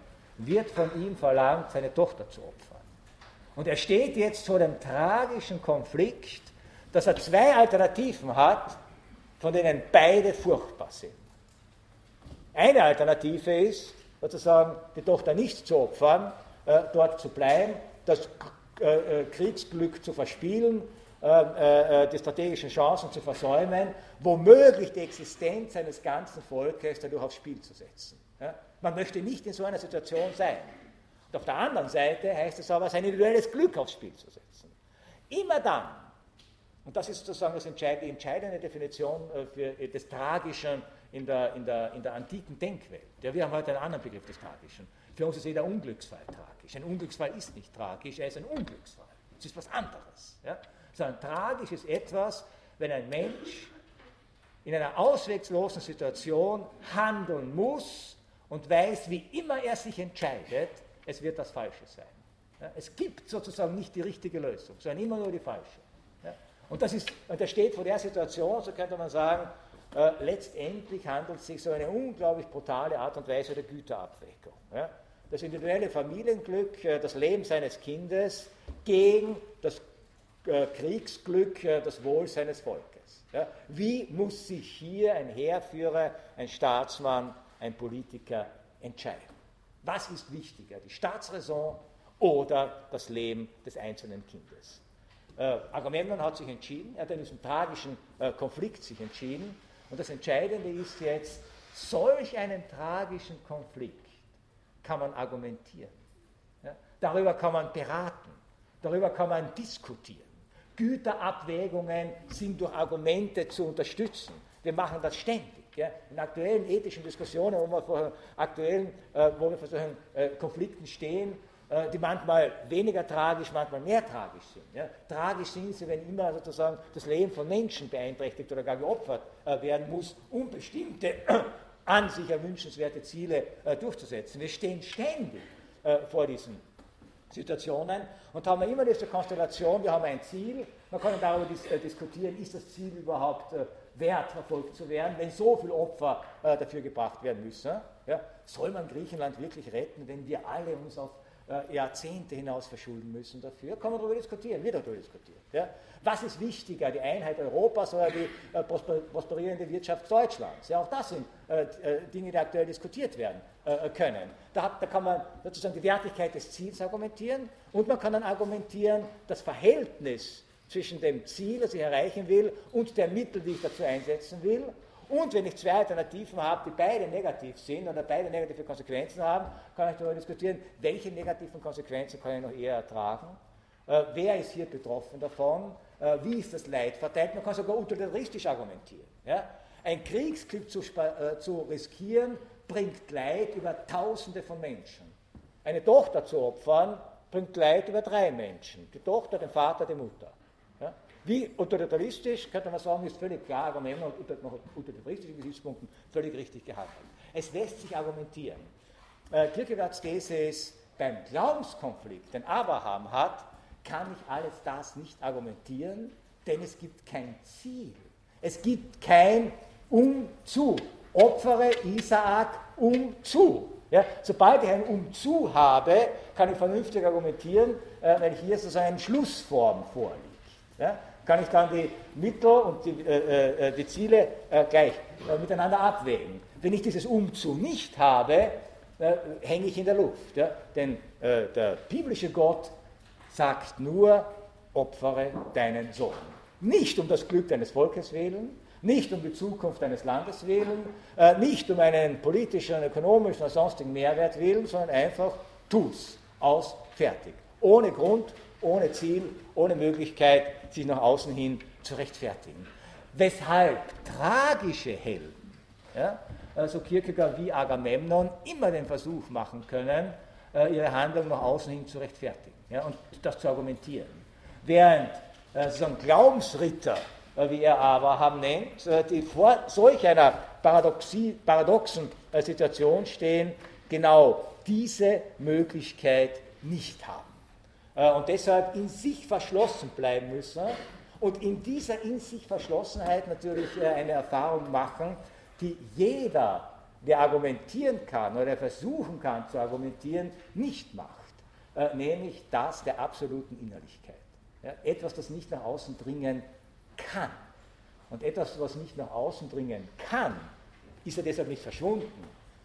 wird von ihm verlangt, seine Tochter zu opfern. Und er steht jetzt vor dem tragischen Konflikt, dass er zwei Alternativen hat, von denen beide furchtbar sind. Eine Alternative ist, sozusagen die Tochter nicht zu opfern, äh, dort zu bleiben, das äh, äh Kriegsglück zu verspielen, äh, äh, die strategischen Chancen zu versäumen, womöglich die Existenz eines ganzen Volkes dadurch aufs Spiel zu setzen. Ja? Man möchte nicht in so einer Situation sein. Und auf der anderen Seite heißt es aber, sein individuelles Glück aufs Spiel zu setzen. Immer dann, und das ist sozusagen das entscheidende, die entscheidende Definition äh, für, des Tragischen in der, in, der, in der antiken Denkwelt. Ja, wir haben heute einen anderen Begriff des Tragischen. Für uns ist jeder Unglücksfall tragisch. Ein Unglücksfall ist nicht tragisch, er ist ein Unglücksfall. Es ist was anderes. Ja? Sondern tragisch ist etwas, wenn ein Mensch in einer ausweglosen Situation handeln muss und weiß, wie immer er sich entscheidet, es wird das Falsche sein. Ja, es gibt sozusagen nicht die richtige Lösung, sondern immer nur die falsche. Ja, und das ist, und er steht vor der Situation, so könnte man sagen, äh, letztendlich handelt es sich so eine unglaublich brutale Art und Weise der Güterabwägung. Ja, das individuelle Familienglück, äh, das Leben seines Kindes gegen das äh, Kriegsglück, äh, das Wohl seines Volkes. Wie muss sich hier ein Heerführer, ein Staatsmann, ein Politiker entscheiden? Was ist wichtiger, die Staatsräson oder das Leben des einzelnen Kindes? Äh, Agamemnon hat sich entschieden, er hat in diesem tragischen äh, Konflikt sich entschieden. Und das Entscheidende ist jetzt, solch einen tragischen Konflikt kann man argumentieren. Ja? Darüber kann man beraten, darüber kann man diskutieren. Güterabwägungen sind durch Argumente zu unterstützen. Wir machen das ständig. In aktuellen ethischen Diskussionen, wo wir vor aktuellen, äh, wo wir vor solchen äh, Konflikten stehen, äh, die manchmal weniger tragisch, manchmal mehr tragisch sind. Tragisch sind sie, wenn immer sozusagen das Leben von Menschen beeinträchtigt oder gar geopfert werden muss, um bestimmte an sich erwünschenswerte Ziele durchzusetzen. Wir stehen ständig vor diesen Situationen und haben immer diese Konstellation, wir haben ein Ziel, man kann darüber dis diskutieren, ist das Ziel überhaupt wert, verfolgt zu werden, wenn so viele Opfer äh, dafür gebracht werden müssen. Ja? Soll man Griechenland wirklich retten, wenn wir alle uns auf äh, Jahrzehnte hinaus verschulden müssen dafür? Kann man darüber diskutieren, wird darüber diskutiert. Ja? Was ist wichtiger, die Einheit Europas oder die äh, prosperierende Wirtschaft Deutschlands? Ja, auch das sind äh, äh, Dinge, die aktuell diskutiert werden äh, können. Da, da kann man sozusagen die Wertigkeit des Ziels argumentieren und man kann dann argumentieren, das Verhältnis zwischen dem Ziel, das ich erreichen will, und der Mittel, die ich dazu einsetzen will. Und wenn ich zwei Alternativen habe, die beide negativ sind oder beide negative Konsequenzen haben, kann ich darüber diskutieren, welche negativen Konsequenzen kann ich noch eher ertragen. Äh, wer ist hier betroffen davon? Äh, wie ist das Leid verteilt? Man kann sogar utilitaristisch argumentieren. Ja? Ein Kriegsglück zu, äh, zu riskieren, bringt Leid über Tausende von Menschen. Eine Tochter zu opfern, bringt Leid über drei Menschen, die Tochter, den Vater, die Mutter. Wie utilitaristisch, könnte man sagen, ist völlig klar, Agamemnon unter, unter utilitaristische Gesichtspunkten völlig richtig gehandelt. Es lässt sich argumentieren. Äh, Kierkegaards These ist, beim Glaubenskonflikt, den Abraham hat, kann ich alles das nicht argumentieren, denn es gibt kein Ziel. Es gibt kein Umzu. Opfere Isaak umzu. Ja, sobald ich ein Umzu habe, kann ich vernünftig argumentieren, äh, weil hier sozusagen eine Schlussform vorliegt. Ja, kann ich dann die Mittel und die, äh, äh, die Ziele äh, gleich äh, miteinander abwägen. Wenn ich dieses Umzu nicht habe, äh, hänge ich in der Luft. Ja? Denn der biblische Gott sagt nur, opfere deinen Sohn. Nicht um das Glück deines Volkes willen, nicht um die Zukunft eines Landes willen, äh, nicht um einen politischen, ökonomischen oder sonstigen Mehrwert willen, sondern einfach tu's, aus, fertig. Ohne Grund, ohne Ziel, ohne Möglichkeit, sich nach außen hin zu rechtfertigen. Weshalb tragische Helden, ja, also Kierkegaard wie Agamemnon, immer den Versuch machen können, äh, ihre Handlung nach außen hin zu rechtfertigen ja, und das zu argumentieren. Während äh, sozusagen Glaubensritter äh, wie er Abraham nennt, äh, die vor solch einer paradoxen äh, Situation stehen, genau diese Möglichkeit nicht haben. Und deshalb in sich verschlossen bleiben müssen und in dieser in sich Verschlossenheit natürlich eine Erfahrung machen, die jeder, der argumentieren kann oder versuchen kann zu argumentieren, nicht macht, nämlich das der absoluten Innerlichkeit. etwas, das nicht nach außen dringen kann. Und etwas, was nicht nach außen dringen kann, ist ja deshalb nicht verschwunden,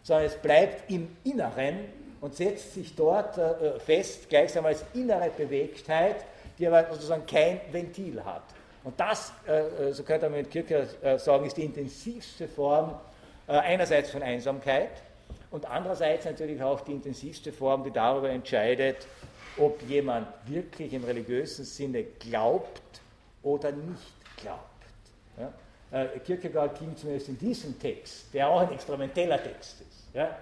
sondern es bleibt im Inneren und setzt sich dort äh, fest, gleichsam als innere Bewegtheit, die aber sozusagen kein Ventil hat. Und das, äh, äh so könnte man mit äh, sagen, ist die intensivste Form äh, einerseits von Einsamkeit und andererseits natürlich auch die intensivste Form, die darüber entscheidet, ob jemand wirklich im religiösen Sinne glaubt oder nicht glaubt. Ja? Äh, Kierkegaard ging zumindest in diesem Text, der auch ein experimenteller Text ist, ja?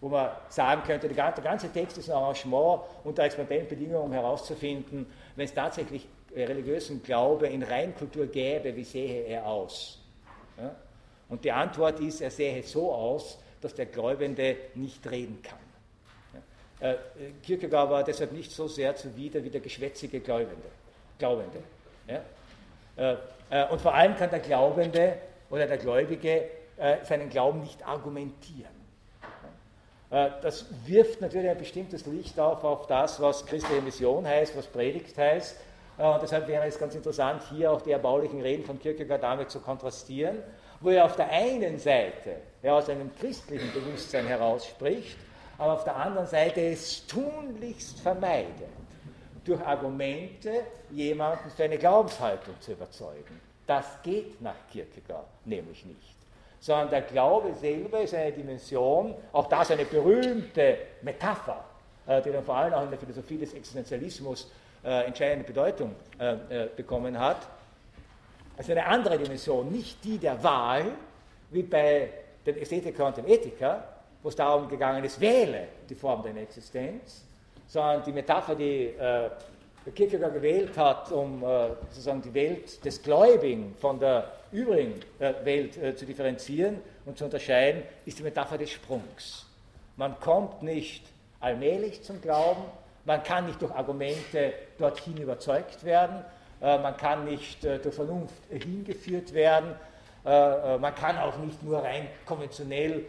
Wo man sagen könnte, der ganze Text ist ein Arrangement unter Experimentbedingungen herauszufinden, wenn es tatsächlich religiösen Glaube in Reinkultur gäbe, wie sähe er aus? Ja? Und die Antwort ist, er sähe so aus, dass der Gläubende nicht reden kann. Äh, Kierkegaard war deshalb nicht so sehr zuwider wie der geschwätzige Gläubende. Glaubende. Ja? Äh, äh, und vor allem kann der Glaubende oder der Gläubige äh, seinen Glauben nicht argumentieren. Das wirft natürlich ein bestimmtes Licht auf, auf das, was christliche Mission heißt, was Predigt heißt. Und deshalb wäre es ganz interessant, hier auch die erbaulichen Reden von Kierkegaard damit zu kontrastieren, wo er auf der einen Seite ja, aus einem christlichen Bewusstsein herausspricht, aber auf der anderen Seite es tunlichst vermeidet, durch Argumente jemanden für eine Glaubenshaltung zu überzeugen. Das geht nach Kierkegaard nämlich nicht. Sondern der Glaube selber ist eine Dimension, auch das eine berühmte Metapher, äh, die dann vor allem auch in der Philosophie des Existenzialismus äh, entscheidende Bedeutung äh, bekommen hat. Also eine andere Dimension, nicht die der Wahl, wie bei den Ästhetikern und den Ethiker, wo es darum gegangen ist, wähle die Form deiner Existenz, sondern die Metapher, die Kierkegaard gewählt hat, um sozusagen die Welt des Gläubigen von der übrigen äh, Welt äh, zu differenzieren und zu unterscheiden, ist die Metapher des Sprungs. Man kommt nicht allmählich zum Glauben, man kann nicht durch Argumente dorthin überzeugt werden, äh, man kann nicht durch Vernunft hingeführt werden, man kann auch nicht nur rein konventionell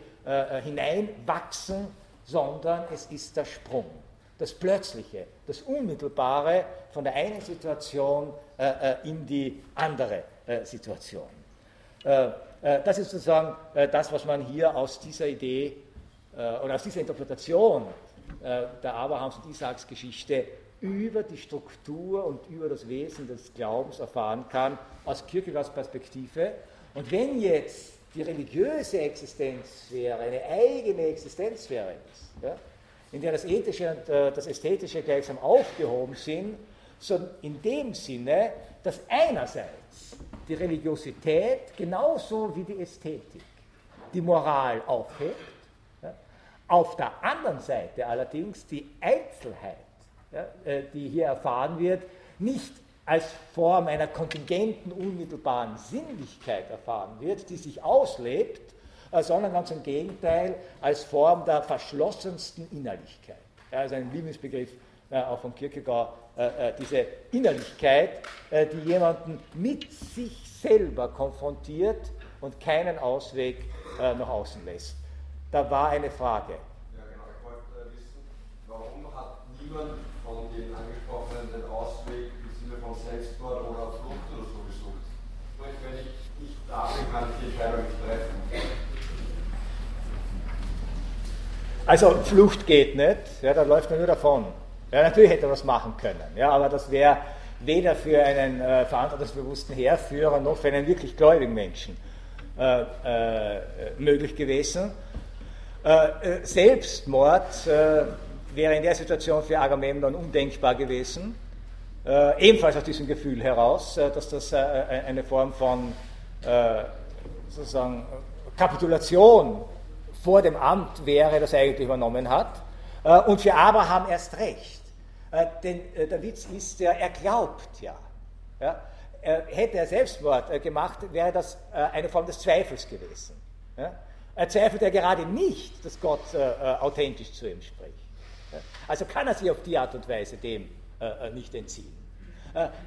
hineinwachsen, sondern es ist der Sprung das Plötzliche, das Unmittelbare von der einen Situation äh, in die andere Situation. Äh, äh das ist sozusagen äh, das, was man hier aus dieser Idee oder aus dieser Interpretation der Abrahams und Isaaks Geschichte über die Struktur und über das Wesen des Glaubens erfahren kann, aus Kierkegaards Perspektive. Und wenn jetzt die religiöse Existenzsphäre eine eigene Existenzsphäre ist, ja, in der das Ethische und äh, das Ästhetische gleichsam aufgehoben sind, sondern in dem Sinne, dass einerseits die Religiosität genauso wie die Ästhetik die Moral aufhebt, ja, auf der anderen Seite allerdings die Einzelheit ja, die hier erfahren wird, nicht als Form einer kontingenten, unmittelbaren Sinnlichkeit erfahren wird, die sich auslebt, sondern ganz im Gegenteil als Form der verschlossensten Innerlichkeit. Also ein Lieblingsbegriff äh, auch von Kierkegaard, äh, äh, diese Innerlichkeit, äh, die jemanden mit sich selber konfrontiert und keinen Ausweg äh, nach außen lässt. Da war eine Frage. Ja, genau. Ich wollte wissen, warum hat niemand von den Angesprochenen den Ausweg im Sinne von Selbstmord oder Flucht oder so gesucht? Wenn ich nicht da bin, kann ich die Entscheidung nicht treffen. Also Flucht geht nicht, ja, da läuft man nur davon. Ja, natürlich hätte er was machen können, ja, aber das wäre weder für einen äh, verantwortungsbewussten Heerführer noch für einen wirklich gläubigen Menschen äh, äh, möglich gewesen. Äh, äh, Selbstmord äh, wäre in der Situation für Agamemnon undenkbar gewesen, ebenfalls aus diesem Gefühl heraus, dass das eine Form von sozusagen Kapitulation vor dem Amt wäre, das er eigentlich übernommen hat. Und für Abraham erst recht. Äh, denn äh, der Witz ist ja, er glaubt ja. ja. Hätte er Selbstmord gemacht, wäre das eine Form des Zweifels gewesen. Ja. Er zweifelt ja gerade nicht, dass Gott authentisch zu ihm spricht. Also kann er sich auf die Art und Weise dem nicht entziehen.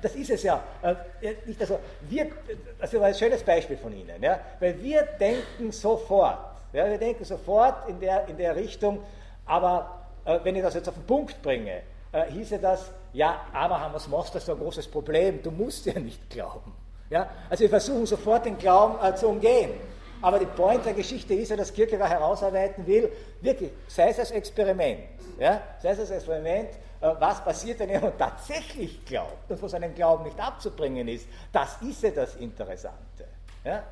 Das ist es ja. Also, wir, das war ein schönes Beispiel von Ihnen, ja? weil wir denken sofort, ja, wir denken sofort in der, in der Richtung, aber äh, wenn ich das jetzt auf den Punkt bringe, äh, hieße das, ja, Abraham, was machst du, das ist ein großes Problem, du musst ja nicht glauben. Ja? Also wir versuchen sofort den Glauben äh, zu umgehen. Aber die Point der Geschichte ist ja, dass Kierkegaard herausarbeiten will, wirklich, sei es als Experiment, ja? sei es als Experiment, äh, was passiert, wenn jemand tatsächlich glaubt und von seinem Glauben nicht abzubringen ist, das ist ja das Interessante. Ja?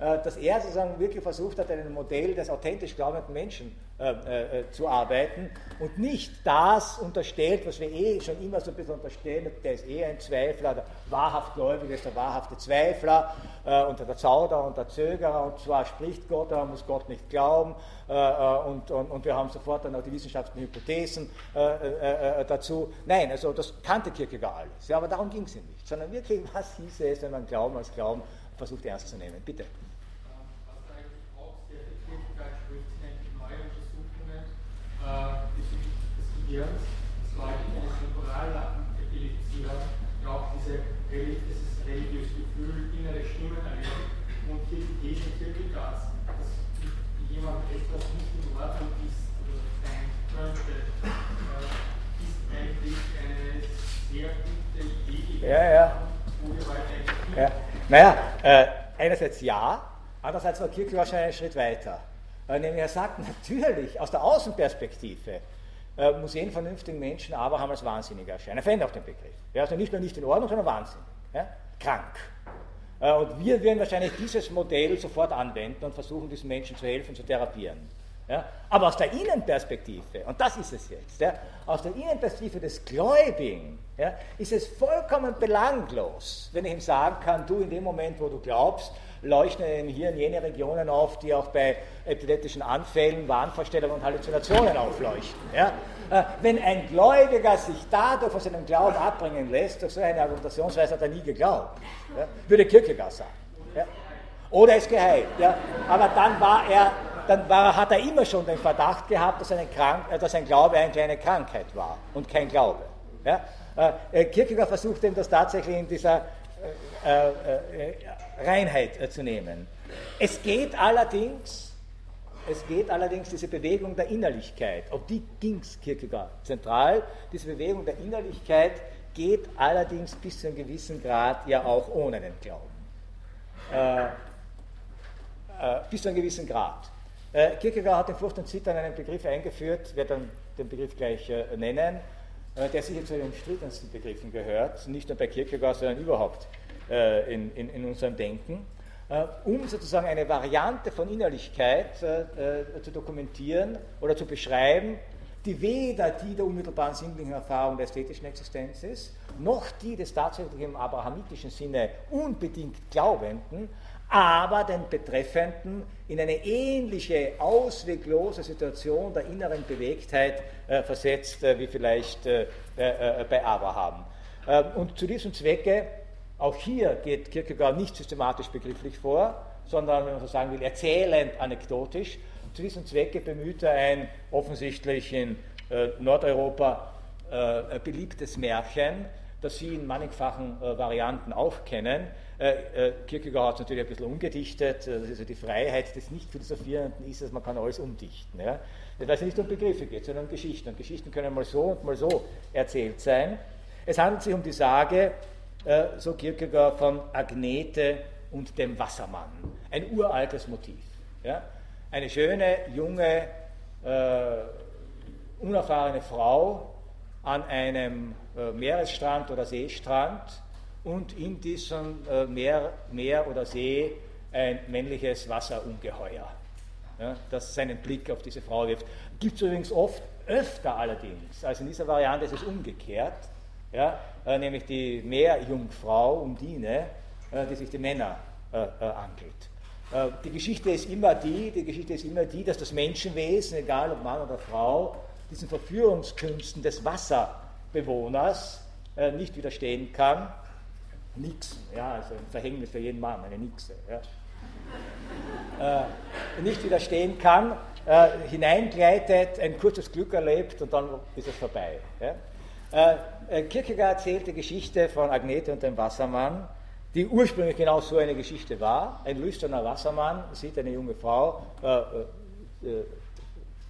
Äh, dass er sozusagen wirklich versucht hat, ein Modell des authentisch glaubenden Menschen äh, äh, zu arbeiten und nicht das unterstellt, was wir eh schon immer so ein bisschen unterstellen, der ist eh ein Zweifler, der wahrhaft Gläubige ist der wahrhafte Zweifler äh, und der Zauderer und der Zögerer und zwar spricht Gott, aber muss Gott nicht glauben äh, äh, und, und, und, wir haben sofort dann auch die wissenschaftlichen Hypothesen dazu. Nein, also das kannte Kierkegaard alles, ja, aber darum ging es ihm nicht, sondern wirklich, was hieß es, wenn man Glauben als Glauben versucht ernst zu nehmen. Bitte. Gehirns, das war eine Temporalepilepsie hat, ja auch diese, dieses religiöse Gefühl, innere Stimmen erlebt. Und hier die These Kierkegaards, dass jemand etwas nicht in Ordnung ist oder sein könnte, ist eigentlich eine sehr gute Idee ja, ja. wo wir heute eigentlich ja. Naja, äh, einerseits ja, andererseits war Kierkegaard schon einen Schritt weiter. Äh, er sagt natürlich aus der Außenperspektive, äh, muss jeden vernünftigen Menschen Abraham als wahnsinnig erscheinen. Er verändert auch den Begriff. Ja, also nicht nur nicht in Ordnung, sondern wahnsinnig. Ja? Krank. Äh, und wir werden wahrscheinlich dieses Modell sofort anwenden und versuchen, diesen Menschen zu helfen, zu therapieren. Ja? Aber aus der Innenperspektive, und das ist es jetzt, ja, aus der Innenperspektive des Gläubigen ja, ist es vollkommen belanglos, wenn ich ihm sagen kann, du in dem Moment, wo du glaubst, leuchten im Hirn jene Regionen auf, die auch bei epileptischen Anfällen, Wahnvorstellungen und Halluzinationen aufleuchten. Ja? Äh, wenn ein Gläubiger sich dadurch von seinem Glauben abbringen lässt, durch so eine Argumentationsweise hat er nie geglaubt, ja? würde Kierkegaard sagen. Ja? Oder ist geheilt. Ja? Aber dann war er dann war, hat er immer schon den Verdacht gehabt, dass, Krank, äh, dass ein Glaube eine kleine Krankheit war und kein Glaube. Ja? Äh, Kierkegaard versucht ihm das tatsächlich in dieser äh, äh, Reinheit äh, zu nehmen. Es geht allerdings, es geht allerdings diese Bewegung der Innerlichkeit, auf die ging es Kierkegaard zentral, diese Bewegung der Innerlichkeit geht allerdings bis zu einem gewissen Grad ja auch ohne den Glauben. Äh, äh, bis zu einem gewissen Grad. Äh, Kierkegaard hat in Furcht und Zittern einen Begriff eingeführt, werde dann den Begriff gleich äh, nennen, äh, der sicher zu den umstrittensten Begriffen gehört, nicht nur bei Kierkegaard, sondern überhaupt äh, in, in, in, unserem Denken, äh, um sozusagen eine Variante von Innerlichkeit äh, zu dokumentieren oder zu beschreiben, die weder die der unmittelbaren sinnlichen Erfahrung der ästhetischen Existenz ist, noch die des tatsächlich im abrahamitischen Sinne unbedingt Glaubenden, aber den Betreffenden in eine ähnliche, ausweglose Situation der inneren Bewegtheit äh, versetzt, äh, wie vielleicht äh, äh, äh bei Abraham. Ähm, und zu diesem Zwecke, auch hier geht Kierkegaard nicht systematisch begrifflich vor, sondern, wenn man so sagen will, erzählend, anekdotisch. Zu diesem Zwecke bemüht er ein offensichtlich in äh, Nordeuropa beliebtes Märchen, das Sie in mannigfachen Varianten auch kennen, äh, äh, Kierkegaard hat es natürlich ein bisschen umgedichtet. Äh, das ist ja die Freiheit des Nicht-Philosophierenden ist, dass man kann alles umdichten. Ja? Weil es nicht um Begriffe geht, sondern um Geschichten. Und Geschichten können mal so und mal so erzählt sein. Es handelt sich um die Sage, äh, so Kierkegaard, von Agnete und dem Wassermann. Ein uraltes Motiv. Ja? Eine schöne, junge, äh, unerfahrene Frau an einem äh, Meeresstrand oder Seestrand, und in diesem äh, Meer, Meer oder See ein männliches Wasserungeheuer, ja, das seinen Blick auf diese Frau wirft. Gibt es übrigens oft, öfter allerdings, also in dieser Variante ist es umgekehrt, ja, äh, nämlich die Meerjungfrau Undine, äh, die sich die Männer äh, äh angelt. Äh, die Geschichte ist immer die, die Geschichte ist immer die, dass das Menschenwesen, egal ob Mann oder Frau, diesen Verführungskünsten des Wasserbewohners nicht widerstehen kann Nixen, ja, also ein Verhängnis für jeden Mann, eine Nixe, ja. äh, nicht widerstehen kann, äh, hineingleitet, ein kurzes Glück erlebt und dann ist es vorbei. Ja. Äh, äh Kierkegaard erzählt die Geschichte von Agnete und dem Wassermann, die ursprünglich genau so eine Geschichte war. Ein lüsterner Wassermann sieht eine junge Frau, äh, äh,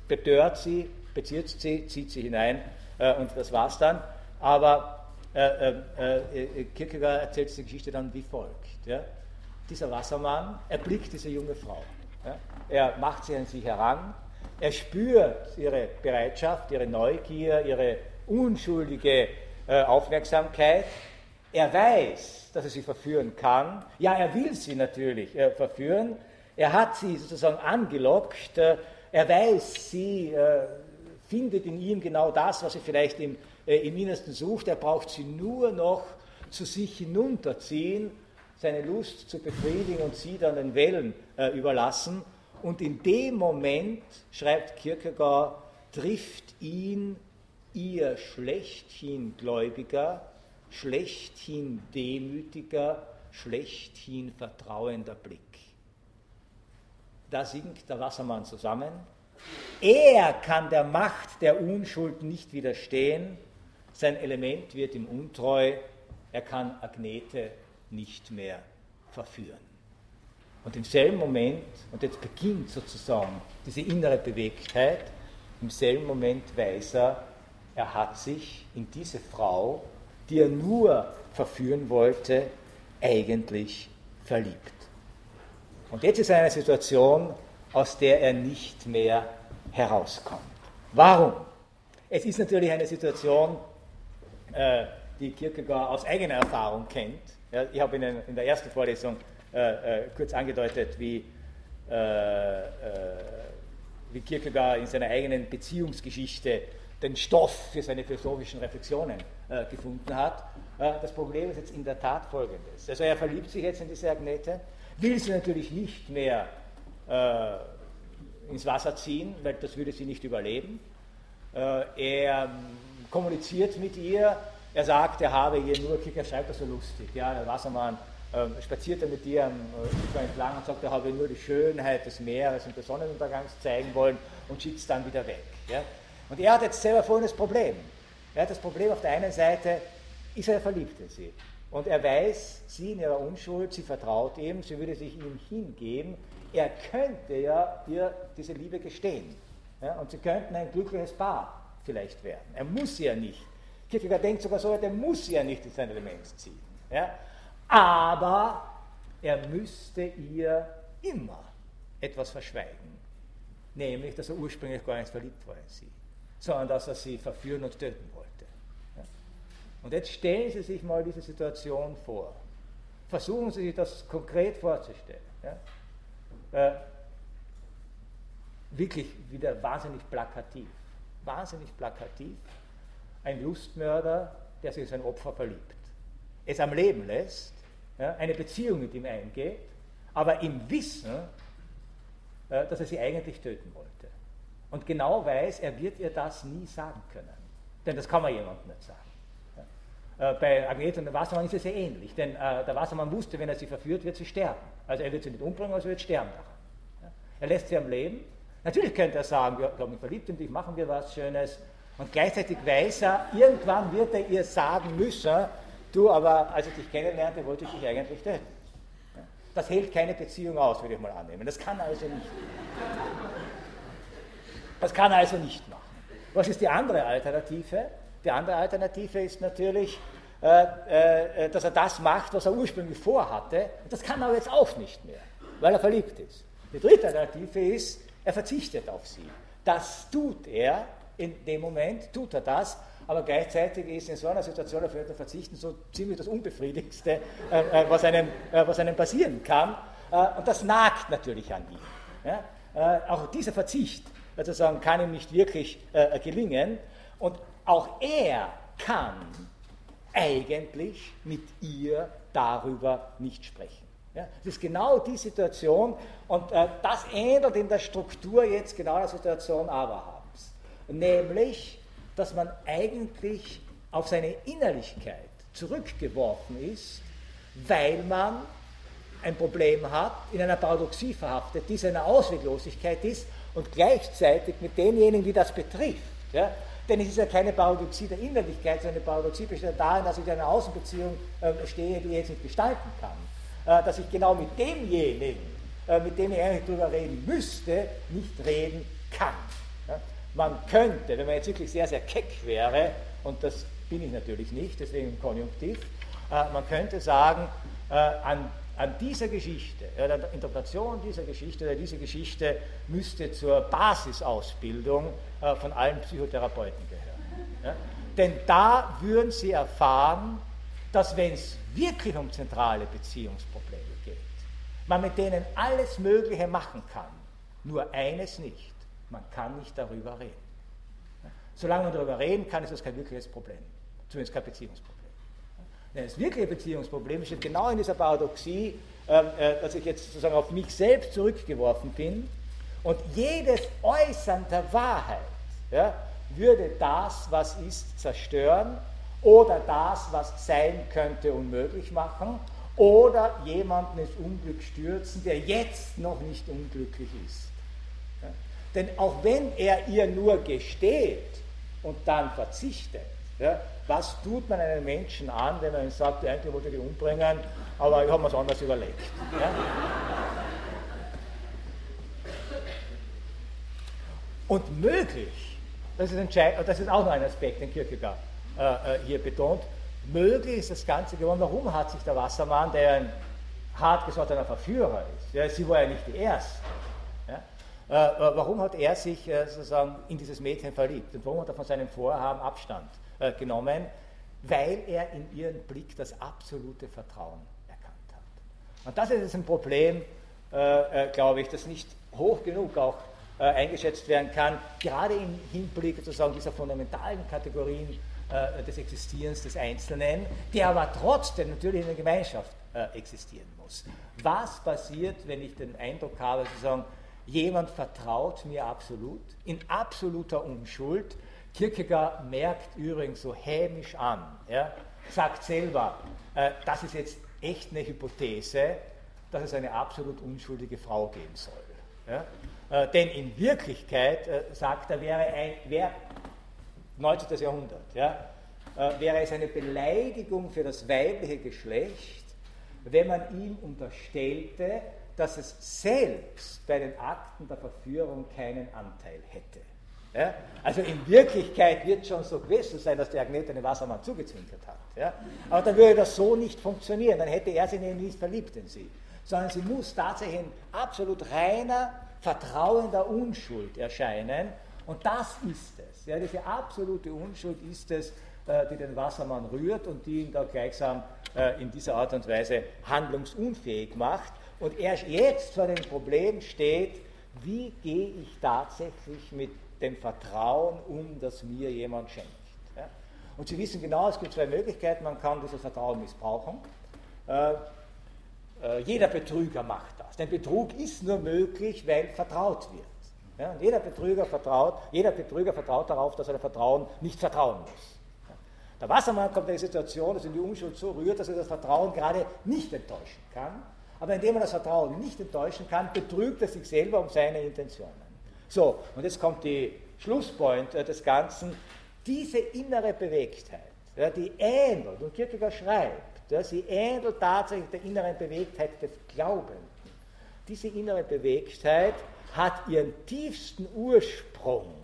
betört sie, bezirzt sie, zieht sie hinein und das war's dann. Aber äh, äh, äh, Kierkegaard erzählt diese Geschichte dann wie folgt. Ja? Dieser Wassermann erblickt diese junge Frau. Ja? Er macht sie an sich heran, er spürt ihre Bereitschaft, ihre Neugier, ihre unschuldige äh, Aufmerksamkeit. Er weiß, dass er sie verführen kann. Ja, er will sie natürlich äh, verführen. Er hat sie sozusagen angelockt. Äh, er weiß, sie findet in ihm genau das, was sie vielleicht im äh, im Innersten sucht, er braucht sie nur noch zu sich hinunterziehen, seine Lust zu befriedigen und sie dann den Wellen äh, überlassen. Und in dem Moment, schreibt Kierkegaard, trifft ihn ihr schlechthin Gläubiger, schlechthin demütiger, schlechthin vertrauender Blick. Da sinkt der Wassermann zusammen. Er kann der Macht der Unschuld nicht widerstehen sein Element wird ihm untreu, er kann Agnete nicht mehr verführen. Und im selben Moment, und jetzt beginnt sozusagen diese innere Bewegtheit, im selben Moment weiß er, er hat sich in diese Frau, die er nur verführen wollte, eigentlich verliebt. Und jetzt ist er in einer Situation, aus der er nicht mehr herauskommt. Warum? Es ist natürlich eine Situation, äh, die Kierkegaard aus eigener Erfahrung kennt. Ich habe Ihnen in der ersten Vorlesung äh, äh, kurz angedeutet, wie, wie Kierkegaard in seiner eigenen Beziehungsgeschichte den Stoff für seine philosophischen Reflexionen äh, gefunden hat. das Problem ist jetzt in der Tat folgendes. Also er verliebt sich jetzt in diese Agnete, will sie natürlich nicht mehr ins Wasser ziehen, weil das würde sie nicht überleben. er kommuniziert mit ihr. Er sagt, er habe ihr nur, er schreibt das so lustig, ja, der Wassermann äh, spaziert er mit ihr am Ufer entlang und sagt, er habe nur die Schönheit des Meeres und des Sonnenuntergangs zeigen wollen und schickt es dann wieder weg. Ja. Und er hat jetzt selber folgendes Problem. Er hat das Problem auf der einen Seite, ist er verliebt in sie. Und er weiß, sie in ihrer Unschuld, sie vertraut ihm, sie würde sich ihm hingeben. Er könnte ja ihr diese Liebe gestehen. Ja, und sie könnten ein glückliches Paar vielleicht werden. Er muss ja nicht. Kierkegaard denkt sogar so, er muss ja nicht in sein Element ziehen. Ja? Aber er müsste ihr immer etwas verschweigen. Nämlich, dass er ursprünglich gar nicht verliebt war in sie, sondern dass er sie verführen und töten wollte. Und jetzt stellen Sie sich mal diese Situation vor. Versuchen Sie sich das konkret vorzustellen. Ja? Äh, wirklich wieder wahnsinnig plakativ wahnsinnig plakativ, ein Lustmörder, der sich in sein Opfer verliebt, es am Leben lässt, ja, eine Beziehung mit ihm eingeht, aber im Wissen, äh, dass er sie eigentlich töten wollte. Und genau weiß, er wird ihr das nie sagen können. Denn das kann man jemandem nicht sagen. Äh, bei Agnete und dem Wassermann ist es sehr ähnlich, denn äh, der Wassermann wusste, wenn er sie verführt, wird sie sterben. Also er wird sie nicht umbringen, aber sie wird sterben daran. Er lässt sie am Leben. Natürlich könnte er sagen, ja, ich habe mich verliebt in dich, machen wir was Schönes. Und gleichzeitig weiß er, irgendwann wird er ihr sagen müssen, du, aber als ich dich kennenlernte, wollte ich dich eigentlich töten. Das hält keine Beziehung aus, würde ich mal annehmen. Das kann er also nicht. Das kann er also nicht machen. Was ist die andere Alternative? Die andere Alternative ist natürlich, äh, äh, dass er das macht, was er ursprünglich vorhatte. Das kann er aber jetzt auch nicht mehr, weil er verliebt ist. Die dritte Alternative ist, er verzichtet auf sie. Das tut er in dem Moment, tut er das, aber gleichzeitig ist in so einer Situation auf jemanden verzichten so ziemlich das Unbefriedigendste, äh, äh, was, einem, äh, was einem passieren kann. Äh, und das nagt natürlich an ihm. Ja? Auch dieser Verzicht sozusagen kann ihm nicht wirklich äh, gelingen. Und auch er kann eigentlich mit ihr darüber nicht sprechen. Ja, das ist genau die Situation und äh, das ändert in der Struktur jetzt genau der Situation Abrahams. Nämlich, dass man eigentlich auf seine Innerlichkeit zurückgeworfen ist, weil man ein Problem hat, in einer Paradoxie verhaftet, die seine Ausweglosigkeit ist und gleichzeitig mit denjenigen, die das betrifft. Ja? Denn es ist ja keine Paradoxie der Innerlichkeit, sondern eine Paradoxie besteht darin, dass ich in einer Außenbeziehung äh, stehe, die ich jetzt nicht gestalten kann. Äh, dass ich genau mit demjenigen, äh, mit dem ich eigentlich darüber reden müsste, nicht reden kann. Ja? Man könnte, wenn man jetzt wirklich sehr, sehr keck wäre, und das bin ich natürlich nicht, deswegen im Konjunktiv, äh, man könnte sagen, äh, an an dieser Geschichte, ja, der Interpretation dieser Geschichte oder diese Geschichte müsste zur Basisausbildung äh, von allen Psychotherapeuten gehören. Ja? Denn da würden sie erfahren, dass wenn es wirklich um zentrale Beziehungsprobleme geht, man mit denen alles Mögliche machen kann, nur eines nicht, man kann nicht darüber reden. Solange man darüber reden kann, ist das kein wirkliches Problem, zumindest kein Beziehungsproblem. Das wirkliche Beziehungsproblem steht genau in dieser Paradoxie, ähm, äh, dass ich jetzt sozusagen auf mich selbst zurückgeworfen bin und jedes Äußern der Wahrheit ja, würde das, was ist, zerstören oder das, was sein könnte, unmöglich machen oder jemanden ins Unglück stürzen, der jetzt noch nicht unglücklich ist. Ja? Denn auch wenn er ihr nur gesteht und dann verzichtet, ja, was tut man einem Menschen an, wenn man ihm sagt, eigentlich wollte ich dich umbringen, aber ich habe mir es anders überlegt. Ja? Und möglich, das ist, das ist auch noch ein Aspekt, den Kierkegaard äh, äh, hier betont, möglich ist das Ganze geworden. Warum hat sich der Wassermann, der ein hartgesottener Verführer ist, ja, sie war ja nicht die Erste, ja, äh, warum hat er sich äh, sozusagen in dieses Mädchen verliebt und warum hat er von seinem Vorhaben Abstand äh, genommen, weil er in ihren Blick das absolute Vertrauen erkannt hat. Und das ist jetzt ein Problem, äh, äh, glaube ich, das nicht hoch genug auch äh, eingeschätzt werden kann, gerade im Hinblick sozusagen dieser fundamentalen Kategorien äh, des Existierens des Einzelnen, der aber trotzdem natürlich in der Gemeinschaft existieren muss. Was passiert, wenn ich den Eindruck habe, sozusagen, jemand vertraut mir absolut, in absoluter Unschuld, Kierkegaard merkt übrigens so hämisch an, ja, sagt selber, äh, das ist jetzt echt eine Hypothese, dass es eine absolut unschuldige Frau geben soll. Ja? Äh, denn in Wirklichkeit, äh, sagt er, wäre ein, wär, 19. Jahrhundert, ja, äh, wäre es eine Beleidigung für das weibliche Geschlecht, wenn man ihm unterstellte, dass es selbst bei den Akten der Verführung keinen Anteil hätte. Ja? Also in Wirklichkeit wird schon so gewesen sein, dass der Agnete den Wassermann zugezwinkert hat. Ja? Aber dann würde das so nicht funktionieren, dann hätte er sich nicht verliebt in sie. Sondern sie muss tatsächlich in absolut reiner, vertrauender Unschuld erscheinen. Und das ist es. Ja? Diese absolute Unschuld ist es, äh, die den Wassermann rührt und die ihn da gleichsam äh, in dieser Art und Weise handlungsunfähig macht. Und er jetzt vor dem Problem steht, wie gehe ich tatsächlich mit dem Vertrauen um, das mir jemand schenkt. Ja? Und Sie wissen genau, es gibt zwei Möglichkeiten. Man kann dieses Vertrauen missbrauchen. Äh, Äh, jeder Betrüger macht das. Denn Betrug ist nur möglich, weil vertraut wird. Ja, jeder, Betrüger vertraut, jeder Betrüger vertraut darauf, dass er dem Vertrauen nicht vertrauen muss. Der Wassermann kommt in die Situation, dass ihn die Unschuld so rührt, dass er das Vertrauen gerade nicht enttäuschen kann. Aber indem er das Vertrauen nicht enttäuschen kann, betrügt er sich selber um seine Intentionen. So, und jetzt kommt die Schlusspoint des Ganzen. Diese innere Bewegtheit, die ähnelt, und Kierkegaard schreibt, sie ähnelt tatsächlich der inneren Bewegtheit des Glaubenden. Diese innere Bewegtheit hat ihren tiefsten Ursprung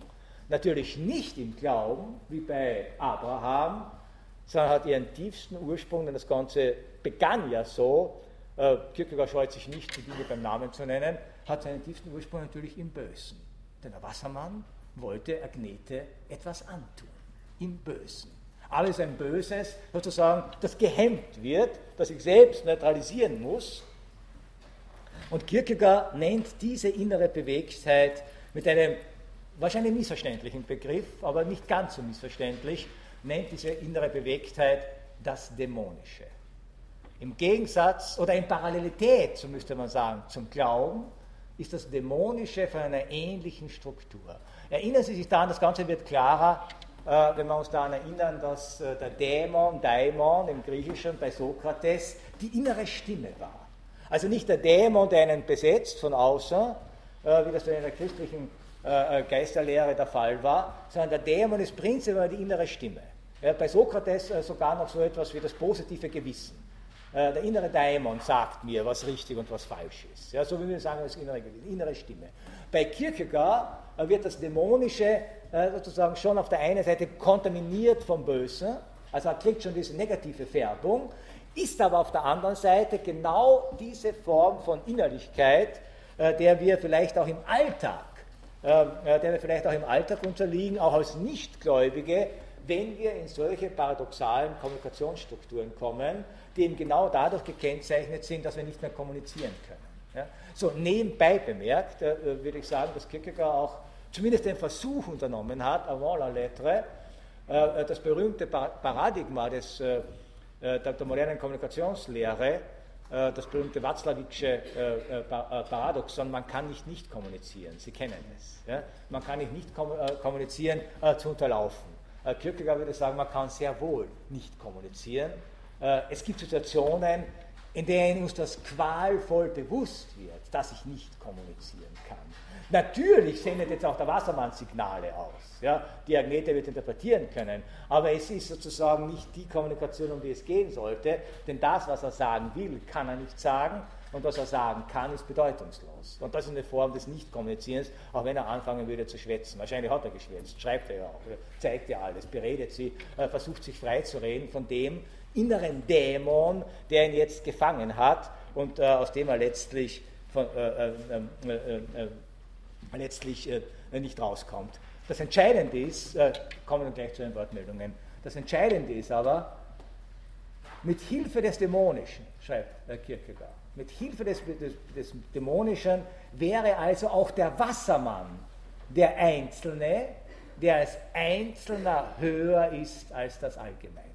natürlich nicht im Glauben, wie bei Abraham, sondern hat ihren tiefsten Ursprung, denn das Ganze begann ja so, äh, Kierkegaard scheut sich nicht, die Dinge beim Namen zu nennen, hat seinen tiefsten Ursprung natürlich im Bösen. Denn der Wassermann wollte Agnete etwas antun, im Bösen. Alles ein Böses, sozusagen, das gehemmt wird, das ich selbst neutralisieren muss. Und Kierkegaard nennt diese innere Bewegtheit mit einem wahrscheinlich missverständlichen Begriff, aber nicht ganz so missverständlich, nennt diese innere Bewegtheit das Dämonische. Im Gegensatz oder in Parallelität, so müsste man sagen, zum Glauben, ist das Dämonische von einer ähnlichen Struktur. Erinnern Sie sich daran, das Ganze wird klarer, äh, wenn wir uns daran erinnern, dass äh, der Dämon, Daimon im Griechischen bei Sokrates die innere Stimme war. Also nicht der Dämon, der einen besetzt von außen, äh, wie das in der christlichen Geisterlehre der Fall war, sondern der Dämon ist prinzipiell die innere Stimme. Bei Sokrates sogar noch so etwas wie das positive Gewissen. Äh, der innere Dämon sagt mir, was richtig und was falsch ist. Ja, so wie wir sagen, das innere Gewissen, innere Stimme. Bei Kierkegaard äh, wird das Dämonische äh, sozusagen schon auf der einen Seite kontaminiert vom Bösen, also er kriegt schon diese negative Färbung, ist aber auf der anderen Seite genau diese Form von Innerlichkeit, der wir vielleicht auch im Alltag der wir vielleicht auch im Alltag unterliegen, auch als Nichtgläubige, wenn wir in solche paradoxalen Kommunikationsstrukturen kommen, die eben genau dadurch gekennzeichnet sind, dass wir nicht mehr kommunizieren können. Ja? So, nebenbei bemerkt, äh, würde ich sagen, dass Kierkegaard auch zumindest den Versuch unternommen hat, avant la lettre, äh, das berühmte Paradigma des, äh, der, der modernen Kommunikationslehre äh, das berühmte Watzlawicksche äh, äh, Paradoxon, man kann nicht nicht kommunizieren. Sie kennen es. Man kann nicht nicht kommunizieren zu unterlaufen. Kierkegaard würde sagen, man kann sehr wohl nicht kommunizieren. Es gibt Situationen, in denen uns das qualvoll bewusst wird, dass ich nicht kommunizieren kann. Natürlich sendet jetzt auch der Wassermann Signale aus, ja, die Agnete wird interpretieren können, aber es ist sozusagen nicht die Kommunikation, um die es gehen sollte, denn das, was er sagen will, kann er nicht sagen und was er sagen kann, ist bedeutungslos. Und das ist eine Form des Nicht-Kommunizierens, auch wenn er anfangen würde zu schwätzen. Wahrscheinlich hat er geschwätzt, schreibt er ja auch, zeigt ja alles, beredet sie, versucht sich frei zu reden von dem inneren Dämon, der ihn jetzt gefangen hat und äh, aus dem er letztlich von, äh, äh, letztlich äh, nicht rauskommt. Das Entscheidende ist, äh, kommen wir gleich zu den Wortmeldungen, das Entscheidende ist aber, mit Hilfe des Dämonischen, schreibt äh, Kierkegaard, mit Hilfe des, des, des Dämonischen wäre also auch der Wassermann der Einzelne, der als Einzelner höher ist als das Allgemeine.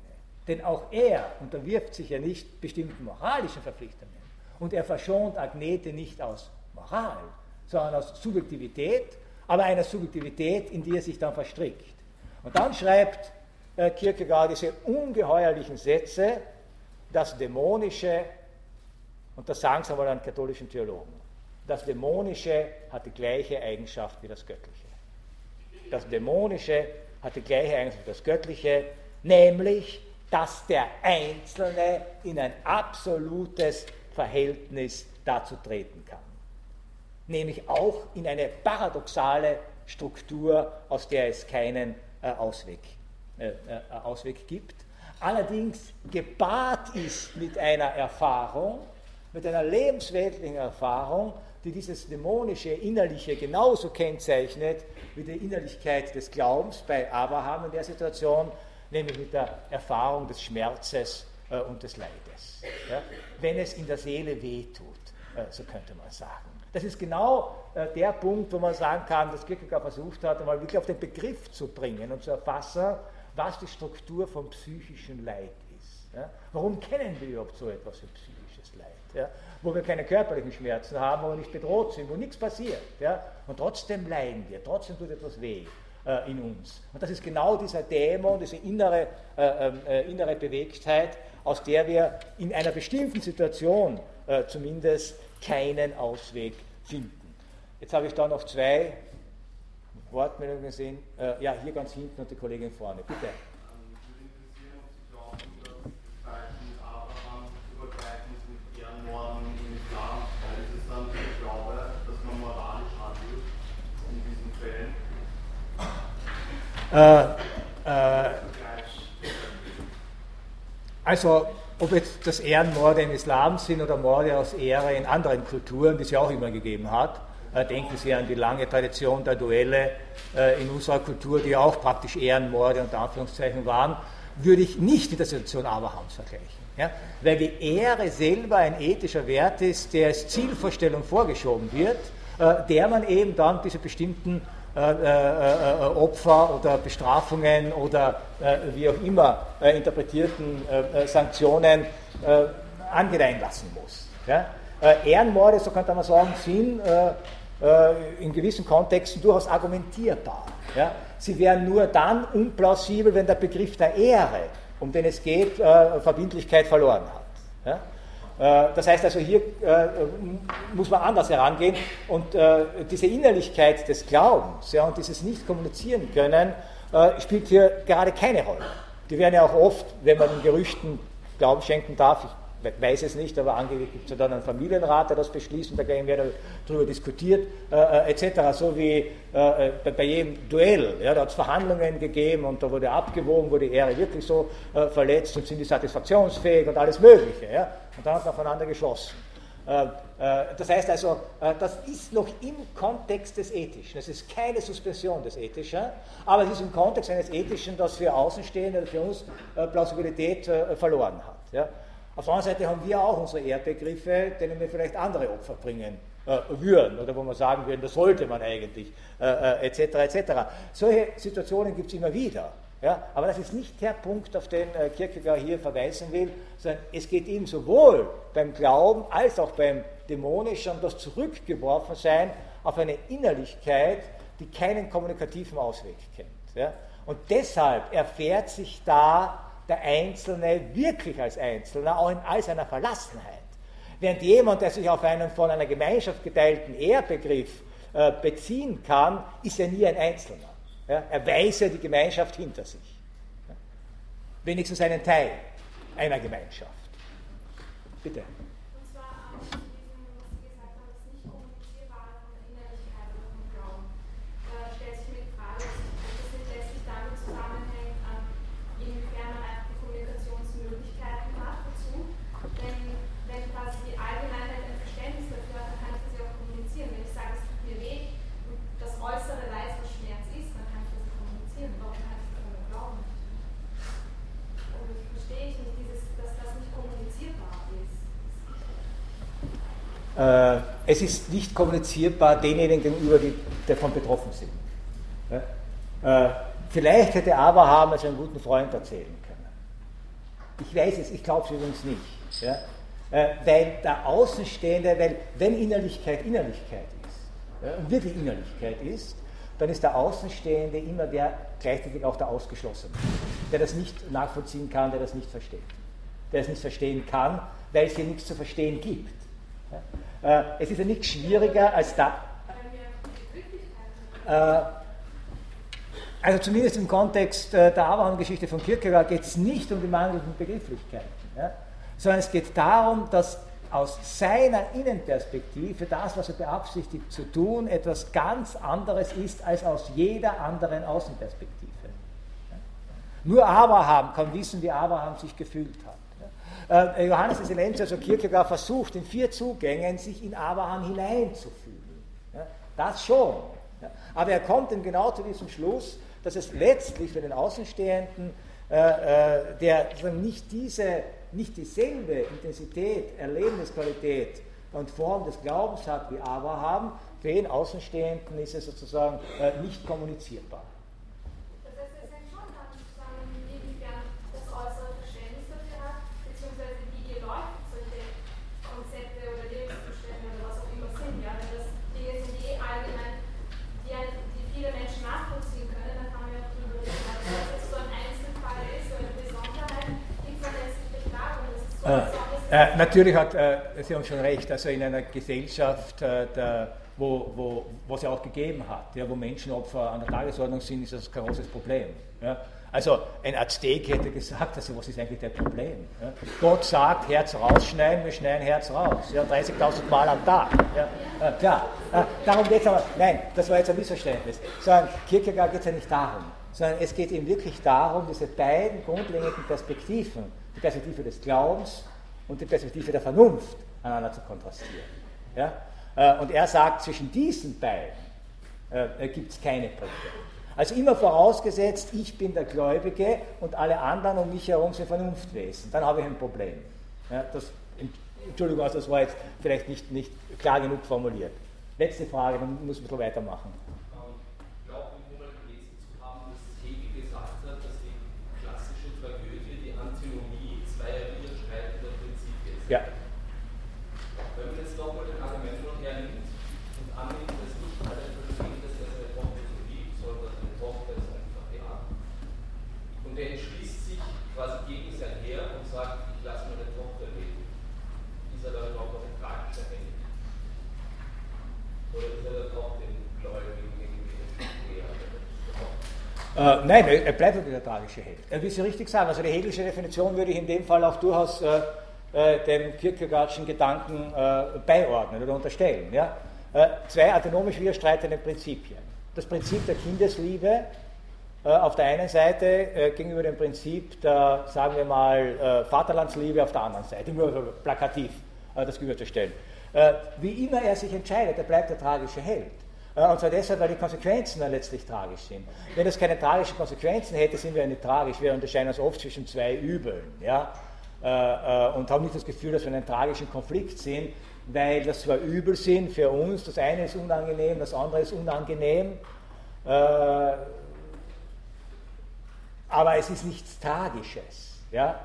Denn auch er unterwirft sich ja nicht bestimmten moralischen Verpflichtungen. Und er verschont Agnete nicht aus Moral, sondern aus Subjektivität, aber einer Subjektivität, in die er sich dann verstrickt. Und dann schreibt äh, Kierkegaard diese ungeheuerlichen Sätze, das Dämonische, und das sagen sie einmal an katholischen Theologen, das Dämonische hat die gleiche Eigenschaft wie das Göttliche. Das Dämonische hat die gleiche Eigenschaft wie das Göttliche, nämlich, dass der Einzelne in ein absolutes Verhältnis dazu treten kann nämlich auch in eine paradoxale Struktur, aus der es keinen äh, Ausweg, äh, äh, Ausweg gibt. Allerdings gepaart ist mit einer Erfahrung, mit einer lebensweltlichen Erfahrung, die dieses dämonische Innerliche genauso kennzeichnet wie die Innerlichkeit des Glaubens bei Abraham in der Situation, nämlich mit der Erfahrung des Schmerzes äh, und des Leides. Ja? Wenn es in der Seele wehtut, äh, so könnte man sagen. Das ist genau äh, der Punkt, wo man sagen kann, dass Kierkegaard versucht hat, einmal wirklich auf den Begriff zu bringen und zu erfassen, was die Struktur vom psychischen Leid ist. Ja? Warum kennen wir überhaupt so etwas wie psychisches Leid? ja, wo wir keine körperlichen Schmerzen haben, wo wir nicht bedroht sind, wo nichts passiert. Ja, und trotzdem leiden wir, trotzdem tut etwas weh äh, in uns. Und das ist genau dieser Dämon, diese innere, äh, ähm, äh, innere Bewegtheit, aus der wir in einer bestimmten Situation äh, zumindest keinen Ausweg finden. Jetzt habe ich da noch zwei Wortmeldungen gesehen. Äh, ja, hier ganz hinten und die Kollegin vorne. Bitte. Äh, äh, also, ob jetzt das Ehrenmorde im Islam sind oder Morde aus Ehre in anderen Kulturen, die es ja auch immer gegeben hat, äh, denken Sie an die lange Tradition der Duelle äh, in unserer Kultur, die auch praktisch Ehrenmorde unter Anführungszeichen waren, würde ich nicht mit der Situation Abrahams vergleichen. Ja? Weil die Ehre selber ein ethischer Wert ist, der als Zielvorstellung vorgeschoben wird, der man eben dann diese bestimmten äh, äh, äh, Opfer oder Bestrafungen oder wie auch immer interpretierten Sanktionen angedeihen lassen muss. Ja? Ehrenmorde, so könnte man sagen, sind in gewissen Kontexten durchaus argumentierbar. Ja? Sie wären nur dann unplausibel, wenn der Begriff der Ehre, um den es geht, Verbindlichkeit verloren hat. Ja? Äh, das heißt also, hier äh, muss man anders herangehen und äh, diese Innerlichkeit des Glaubens ja, und dieses Nicht-Kommunizieren können spielt hier gerade keine Rolle. Die werden ja auch oft, wenn man den Gerüchten Glauben schenken darf, ich weiß es nicht, aber angeblich gibt es ja dann einen Familienrat, der das beschließt und da wir darüber diskutiert, äh, etc. So wie äh, bei, bei, jedem Duell. Ja, da hat es Verhandlungen gegeben und da wurde abgewogen, wurde die Ehre wirklich so äh, verletzt und sind die satisfaktionsfähig und alles Mögliche. Ja? Und dann hat man aufeinander geschossen. Äh, äh, das heißt also, äh, das ist noch im Kontext des Ethischen. Es ist keine Suspension des Ethischen, aber es ist im Kontext eines Ethischen, das für Außenstehende, für uns Plausibilität verloren hat. Auf der anderen Seite haben wir auch unsere Erdbegriffe, denen wir vielleicht andere Opfer bringen würden oder wo wir sagen würden, das sollte man eigentlich, etc. etc. Solche Situationen gibt es immer wieder. Ja, aber das ist nicht der Punkt, auf den äh, Kierkegaard hier verweisen will, sondern es geht ihm sowohl beim Glauben als auch beim Dämonischen um das Zurückgeworfensein auf eine Innerlichkeit, die keinen kommunikativen Ausweg kennt. Ja. Und deshalb erfährt sich da der Einzelne wirklich als Einzelner, auch in all seiner Verlassenheit. Während jemand, der sich auf einen von einer Gemeinschaft geteilten Ehrbegriff äh, beziehen kann, ist er nie ein Einzelner. Ja, er weise die Gemeinschaft hinter sich. Ja, wenigstens einen Teil einer Gemeinschaft. Bitte. Es ist nicht kommunizierbar denjenigen gegenüber, die davon betroffen sind. Äh, vielleicht hätte Abraham es einem guten Freund erzählen können. Ich weiß es, ich glaube es übrigens nicht. Ja? Äh, weil der Außenstehende, weil wenn Innerlichkeit Innerlichkeit ist, ja, und wirklich Innerlichkeit ist, dann ist der Außenstehende immer der gleichzeitig auch der Ausgeschlossene, der das nicht nachvollziehen kann, der das nicht versteht. Der es nicht verstehen kann, weil es hier nichts zu verstehen gibt. Äh, es ist ja nichts schwieriger als da. Äh, also zumindest im Kontext äh, der Abraham-Geschichte von Kierkegaard geht es nicht um die mangelnden Begrifflichkeiten, ja, sondern es geht darum, dass aus seiner Innenperspektive das, was er beabsichtigt zu tun, etwas ganz anderes ist als aus jeder anderen Außenperspektive. Nur Abraham kann wissen, wie Abraham sich gefühlt hat. Äh, Johannes de Silenz, also Kierkegaard, versucht in vier Zugängen sich in Abraham hineinzufühlen. Das schon. Aber er kommt eben genau zu diesem Schluss, dass es letztlich für den Außenstehenden, äh, äh, der nicht, diese, nicht dieselbe Intensität, Erlebnisqualität und Form des Glaubens hat wie Abraham, für den Außenstehenden ist es sozusagen nicht kommunizierbar. Äh, natürlich hat äh, Sie haben schon recht, also in einer Gesellschaft, äh, der, wo, wo, wo es ja auch gegeben hat, ja, wo Menschenopfer an der Tagesordnung sind, ist das kein großes Problem. Ja. Also ein Aztek hätte gesagt, also was ist eigentlich das Problem? Ja? Gott sagt, Herz rausschneiden, wir schneiden Herz raus. Ja, 30.000 Mal am Tag. Ja, äh, klar, äh, darum geht es aber, nein, das war jetzt ein Missverständnis. Sondern Kierkegaard geht es ja nicht darum, sondern es geht ihm wirklich darum, diese beiden grundlegenden Perspektiven, die Perspektive des Glaubens und die Perspektive der Vernunft aneinander zu kontrastieren. Ja? Äh, und er sagt, zwischen diesen beiden äh, gibt es keine Brücke. Also immer vorausgesetzt, ich bin der Gläubige und alle anderen um mich herum sind Vernunftwesen. Dann habe ich ein Problem. Ja, das, Entschuldigung, also das war jetzt vielleicht nicht, nicht klar genug formuliert. Letzte Frage, dann muss man weitermachen. Ja. Wenn man jetzt doch mal den Agamemnon hernimmt und annimmt, dass nicht alle verstehen, dass er seine Tochter so liebt, sondern seine Tochter ist einfach ja. Und er entschließt sich quasi gegen sein Heer und sagt, ich lasse meine Tochter leben. Ist er dann überhaupt noch ein tragischer Held? Oder ist er dann auch den Gläubigen irgendwie äh, nein, er bleibt der tragische Held. Er will Sie richtig sagen. Also die hegelische Definition würde ich in dem Fall auch durchaus äh, äh, dem Kierkegaardschen Gedanken äh, beiordnen oder unterstellen. Ja? Äh, zwei autonomisch widerstreitende Prinzipien. Das Prinzip der Kindesliebe äh, auf der einen Seite äh, gegenüber dem Prinzip der, sagen wir mal, äh, Vaterlandsliebe auf der anderen Seite, nur plakativ das gegenüberzustellen. wie immer er sich entscheidet, er bleibt der tragische Held. Und zwar deshalb, weil die Konsequenzen dann letztlich tragisch sind. Wenn es keine tragischen Konsequenzen hätte, sind wir nicht tragisch. Wir unterscheiden uns oft zwischen zwei Übeln. Ja? Äh, äh, und haben nicht das Gefühl, dass wir in einem tragischen Konflikt sind, weil das zwar übel sind für uns, das eine ist unangenehm, das andere ist unangenehm, äh, aber es ist nichts Tragisches. Ja?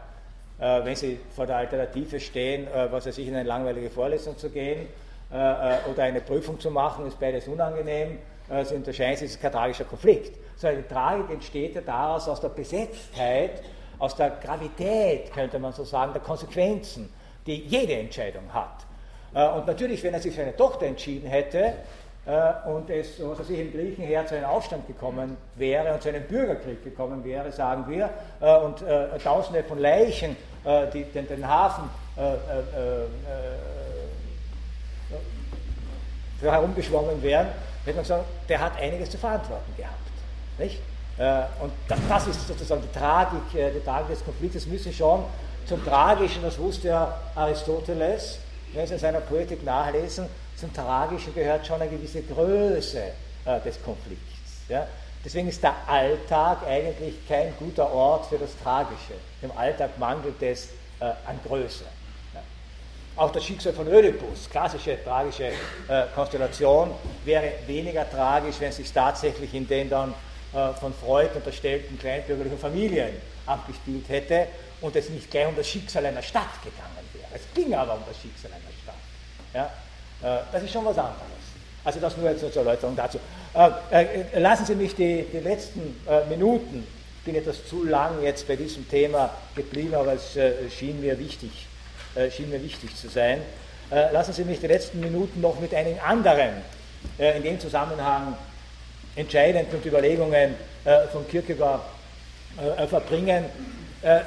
wenn Sie vor der Alternative stehen, was weiß ich, in eine langweilige Vorlesung zu gehen oder eine Prüfung zu machen, ist beides unangenehm, also unterscheiden Sie, es ist kein tragischer Konflikt. Sondern die Tragik entsteht ja daraus aus der Besetztheit aus der Gravität, könnte man so sagen, der Konsequenzen, die jede Entscheidung hat. Äh, und natürlich, wenn er sich für eine Tochter entschieden hätte äh, und es, was weiß ich, im Griechenheer zu einem Aufstand gekommen wäre und zu einem Bürgerkrieg gekommen wäre, sagen wir, äh, und Tausende von Leichen die den, den Hafen herumgeschwommen wären, hätte man gesagt, der hat einiges zu verantworten gehabt. Nicht? Äh, und das ist sozusagen die Tragik, äh, die Tragik des Konfliktes, müssen schon zum Tragischen, das wusste ja Aristoteles, wenn Sie in seiner Poetik nachlesen, zum Tragischen gehört schon eine gewisse Größe äh, des Konflikts. Deswegen ist der Alltag eigentlich kein guter Ort für das Tragische. Im Alltag mangelt es an Größe. Auch das Schicksal von Ödipus, klassische tragische Konstellation, wäre weniger tragisch, wenn es sich tatsächlich in den dann von Freud unterstellten kleinbürgerlichen Familien abgespielt hätte und es nicht gleich um das Schicksal einer Stadt gegangen wäre. Es ging aber um das Schicksal einer Stadt. Ja? Äh, das ist schon was anderes. Also das nur zur Erläuterung dazu. Äh, lassen Sie mich die, die letzten Minuten, ich bin etwas zu lang jetzt bei diesem Thema geblieben, aber es schien mir wichtig, schien mir wichtig zu sein. Lassen Sie mich die letzten Minuten noch mit einigen anderen in dem Zusammenhang entscheidend und Überlegungen äh, von Kierkegaard äh, verbringen. Äh,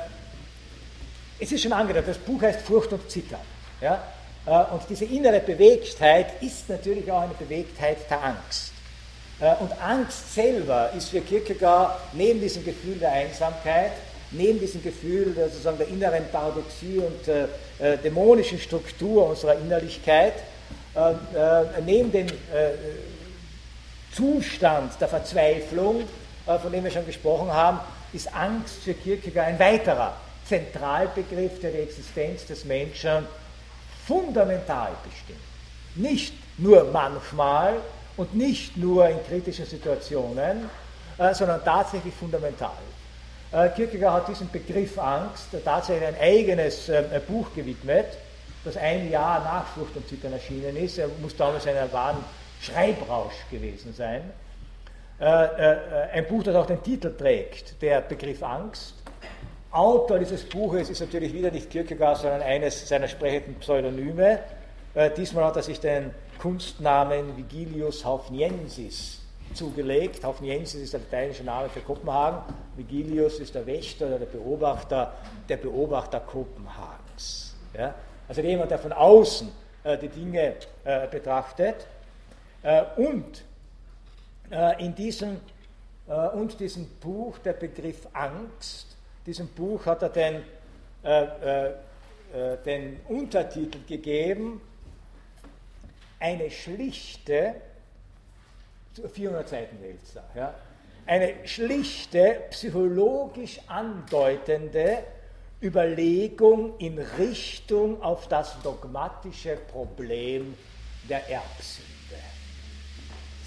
es ist schon angedeutet, das Buch heißt Furcht und Zittern. Ja? Äh, und diese innere Bewegtheit ist natürlich auch eine Bewegtheit der Angst. Äh, und Angst selber ist für Kierkegaard neben diesem Gefühl der Einsamkeit, neben diesem Gefühl der, sozusagen der inneren Paradoxie und äh, dämonischen Struktur unserer Innerlichkeit, neben dem Zustand der Verzweiflung, äh, von dem wir schon gesprochen haben, ist Angst für Kierkegaard ein weiterer Zentralbegriff, der die Existenz des Menschen fundamental bestimmt. Nicht nur manchmal und nicht nur in kritischen Situationen, äh, sondern tatsächlich fundamental. Äh, Kierkegaard hat diesem Begriff Angst tatsächlich ein eigenes Buch gewidmet, das ein Jahr nach Furcht und Zittern erschienen ist. Er muss damals einen wahren Schreibrausch gewesen sein. Äh, äh, ein Buch, das auch den Titel trägt, der Begriff Angst. Autor dieses Buches ist natürlich wieder nicht Kierkegaard, sondern eines seiner sprechenden Pseudonyme. Äh, diesmal hat er sich den Kunstnamen Vigilius Haufniensis zugelegt. Haufniensis ist der lateinische Name für Kopenhagen. Vigilius ist der Wächter oder der Beobachter, der Beobachter Kopenhagens. Ja? Also jemand, der von außen äh, die Dinge äh, betrachtet. Äh, und äh, in diesem, äh, und diesem Buch der Begriff Angst diesem Buch hat er den, den Untertitel gegeben, eine schlichte, 400 Seiten Wälzer, ja, eine schlichte, psychologisch andeutende Überlegung in Richtung auf das dogmatische Problem der Erbsünde.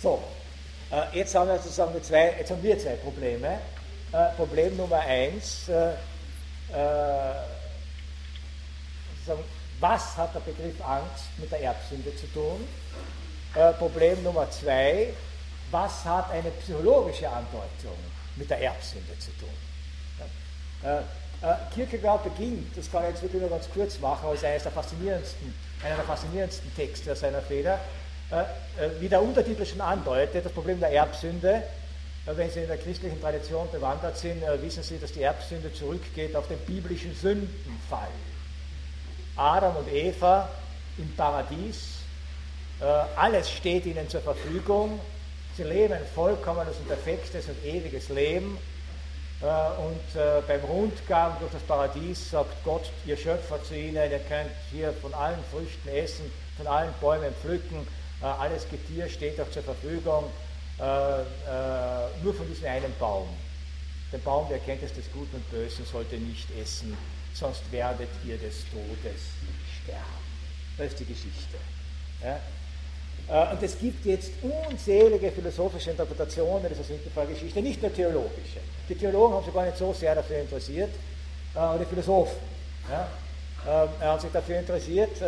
So, äh, jetzt haben wir sozusagen zwei, jetzt haben wir zwei Probleme. Äh, Problem Nummer eins, äh, äh, was hat der Begriff Angst mit der Erbsünde zu tun? Äh, Problem Nummer zwei, was hat eine psychologische Andeutung mit der Erbsünde zu tun? Ja? Kierkegaard beginnt, das kann ich jetzt wirklich nur ganz kurz machen, als eines der faszinierendsten, einer der faszinierendsten Texte seiner Feder, wie der Untertitel schon andeutet, das Problem der Erbsünde wenn Sie in der christlichen Tradition bewandert sind, äh, wissen Sie, dass die Erbsünde zurückgeht auf den biblischen Sündenfall. Adam und Eva im Paradies, äh, alles steht ihnen zur Verfügung. Sie leben ein vollkommenes und perfektes und ewiges Leben. Äh, und beim Rundgang durch das Paradies sagt Gott, ihr Schöpfer zu ihnen, ihr könnt hier von allen Früchten essen, von allen Bäumen pflücken, alles Getier steht euch zur Verfügung äh, äh, nur von diesem einen Baum. Den Baum der Erkenntnis des Guten und Bösen sollte nicht essen, sonst werdet ihr des Todes sterben. Das ist die Geschichte. Ja? Äh, und es gibt jetzt unzählige philosophische Interpretationen dieser Sündenfallgeschichte, nicht nur theologische. Die Theologen haben sich gar nicht so sehr dafür interessiert, äh, die Philosophen. Ja? Äh, haben sich dafür interessiert,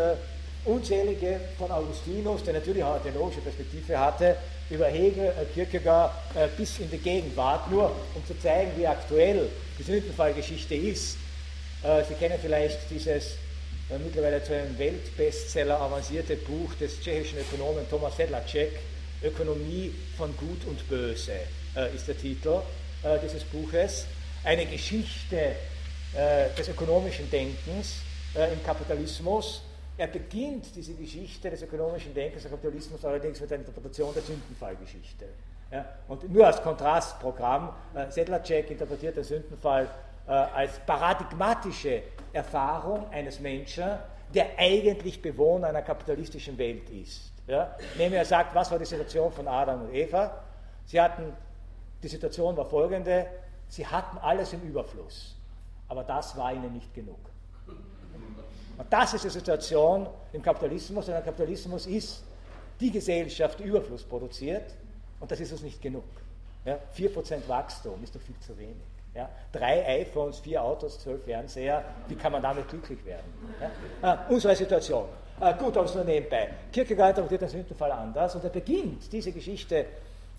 unzählige von Augustinus, der natürlich auch eine theologische Perspektive hatte, über Hegel, äh, Kierkegaard äh, bis in die Gegenwart, nur um zu zeigen, wie aktuell die Sündenfallgeschichte ist. Äh, Sie kennen vielleicht dieses mittlerweile zu einem Weltbestseller avancierte Buch des tschechischen Ökonomen Thomas Sedlacek, Ökonomie von Gut und Böse ist der Titel dieses Buches. Eine Geschichte des ökonomischen Denkens im Kapitalismus er beginnt diese Geschichte des ökonomischen Denkens des Kapitalismus allerdings mit einer Interpretation der Sündenfallgeschichte. Ja, und nur als Kontrastprogramm, äh, Sedlacek interpretiert den Sündenfall äh, als paradigmatische Erfahrung eines Menschen, der eigentlich Bewohner einer kapitalistischen Welt ist. Ja? Nämlich er sagt, was war die Situation von Adam und Eva? Sie hatten, die Situation war folgende, sie hatten alles im Überfluss, aber das war ihnen nicht genug. Und das ist die Situation im Kapitalismus. Und der Kapitalismus ist die Gesellschaft, die Überfluss produziert. Und das ist uns nicht genug. Ja, 4% Wachstum ist doch viel zu wenig. Ja, drei iPhones, vier Autos, zwölf Fernseher, wie kann man damit glücklich werden? Ja, ah, unsere Situation. Ah, gut, aber es nur nebenbei. Kierkegaard interpretiert den Sündenfall anders und er beginnt diese Geschichte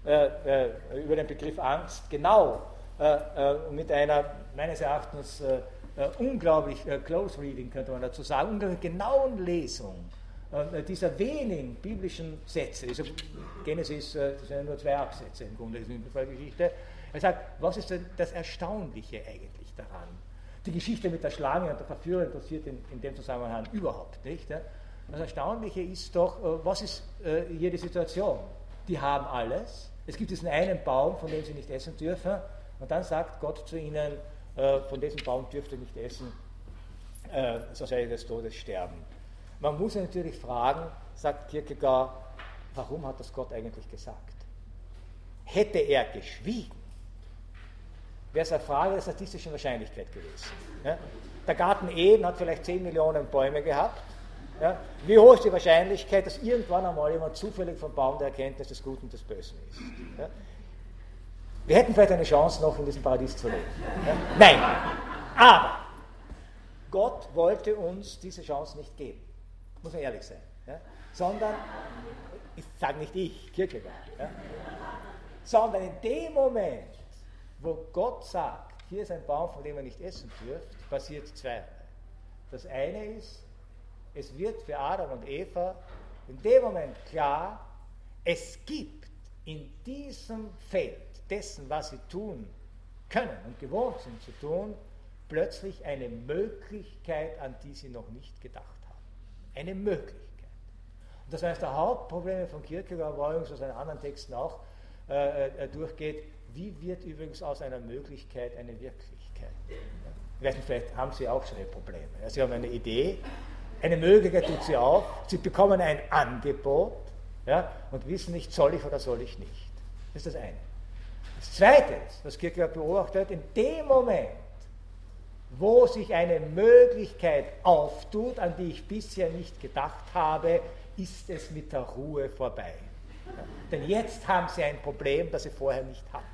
äh, äh, über den Begriff Angst genau äh, äh mit einer meines Erachtens äh, unglaublich äh, close reading, könnte man dazu sagen, unglaublich genauen Lesung äh, dieser wenigen biblischen Sätze. Also Genesis äh, sind ja nur zwei Absätze im Grunde der Sündenfallgeschichte. Er sagt, was ist denn das Erstaunliche eigentlich daran? Die Geschichte mit der Schlange und der Verführer interessiert in, in dem Zusammenhang überhaupt nicht. Ja? Das Erstaunliche ist doch, äh, was ist äh, hier die Situation? Die haben alles. Es gibt diesen einen Baum, von dem sie nicht essen dürfen. Und dann sagt Gott zu ihnen, von diesem Baum dürft ihr nicht essen, äh, sonst werdet ihr des Todes sterben. Man muss natürlich fragen, sagt Kierkegaard, warum hat das Gott eigentlich gesagt? Hätte er geschwiegen, wäre es eine Frage der statistischen Wahrscheinlichkeit gewesen. Ja? Der Garten Eden hat vielleicht 10 Millionen Bäume gehabt. Ja? Wie hoch ist die Wahrscheinlichkeit, dass irgendwann einmal jemand zufällig vom Baum der Erkenntnis des Guten und des Bösen ist? Ja? Wir hätten vielleicht eine Chance, noch in diesem Paradies zu leben. Nein. Aber Gott wollte uns diese Chance nicht geben. Muss man ehrlich sein. Sondern, ich sage nicht ich, Kierkegaard, ja? sondern in dem Moment, wo Gott sagt, hier ist ein Baum, von dem man nicht essen dürft, passiert zweierlei. Das eine ist, es wird für Adam und Eva in dem Moment klar, es gibt in diesem Feld dessen, was sie tun können und gewohnt sind zu tun, plötzlich eine Möglichkeit, an die sie noch nicht gedacht haben. Eine Möglichkeit. Und das heißt, der Hauptproblem von Kierkegaard war übrigens aus einen anderen Texten auch äh, äh, durchgeht, wie wird übrigens aus einer Möglichkeit eine Wirklichkeit? Ich weiß nicht, vielleicht haben Sie auch schon Probleme. Sie haben eine Idee, eine Möglichkeit tut sie auf, Sie bekommen ein Angebot ja, und wissen nicht, soll ich oder soll ich nicht. Das ist das eine. Das zweite ist, was Kierkegaard beobachtet, in dem Moment, wo sich eine Möglichkeit auftut, an die ich bisher nicht gedacht habe, ist es mit der Ruhe vorbei. Denn jetzt haben Sie ein Problem, das Sie vorher nicht hatten.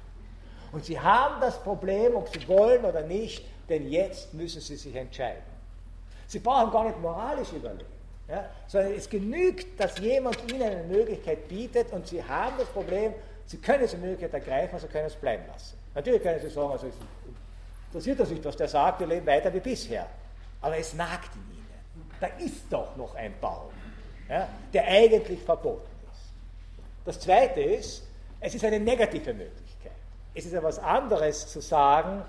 Und Sie haben das Problem, ob Sie wollen oder nicht, denn jetzt müssen Sie sich entscheiden. Sie brauchen gar nicht moralisch überlegen, ja, sondern es genügt, dass jemand Ihnen eine Möglichkeit bietet und Sie haben das Problem, Sie können diese Möglichkeit ergreifen, also können es bleiben lassen. Natürlich können Sie sagen, also interessiert das nicht, was der sagt, wir leben weiter wie bisher. Aber es nagt in Ihnen. Da ist doch noch ein Baum, ja, der eigentlich verboten ist. Das Zweite ist, es ist eine negative Möglichkeit. Es ist ja was anderes zu sagen,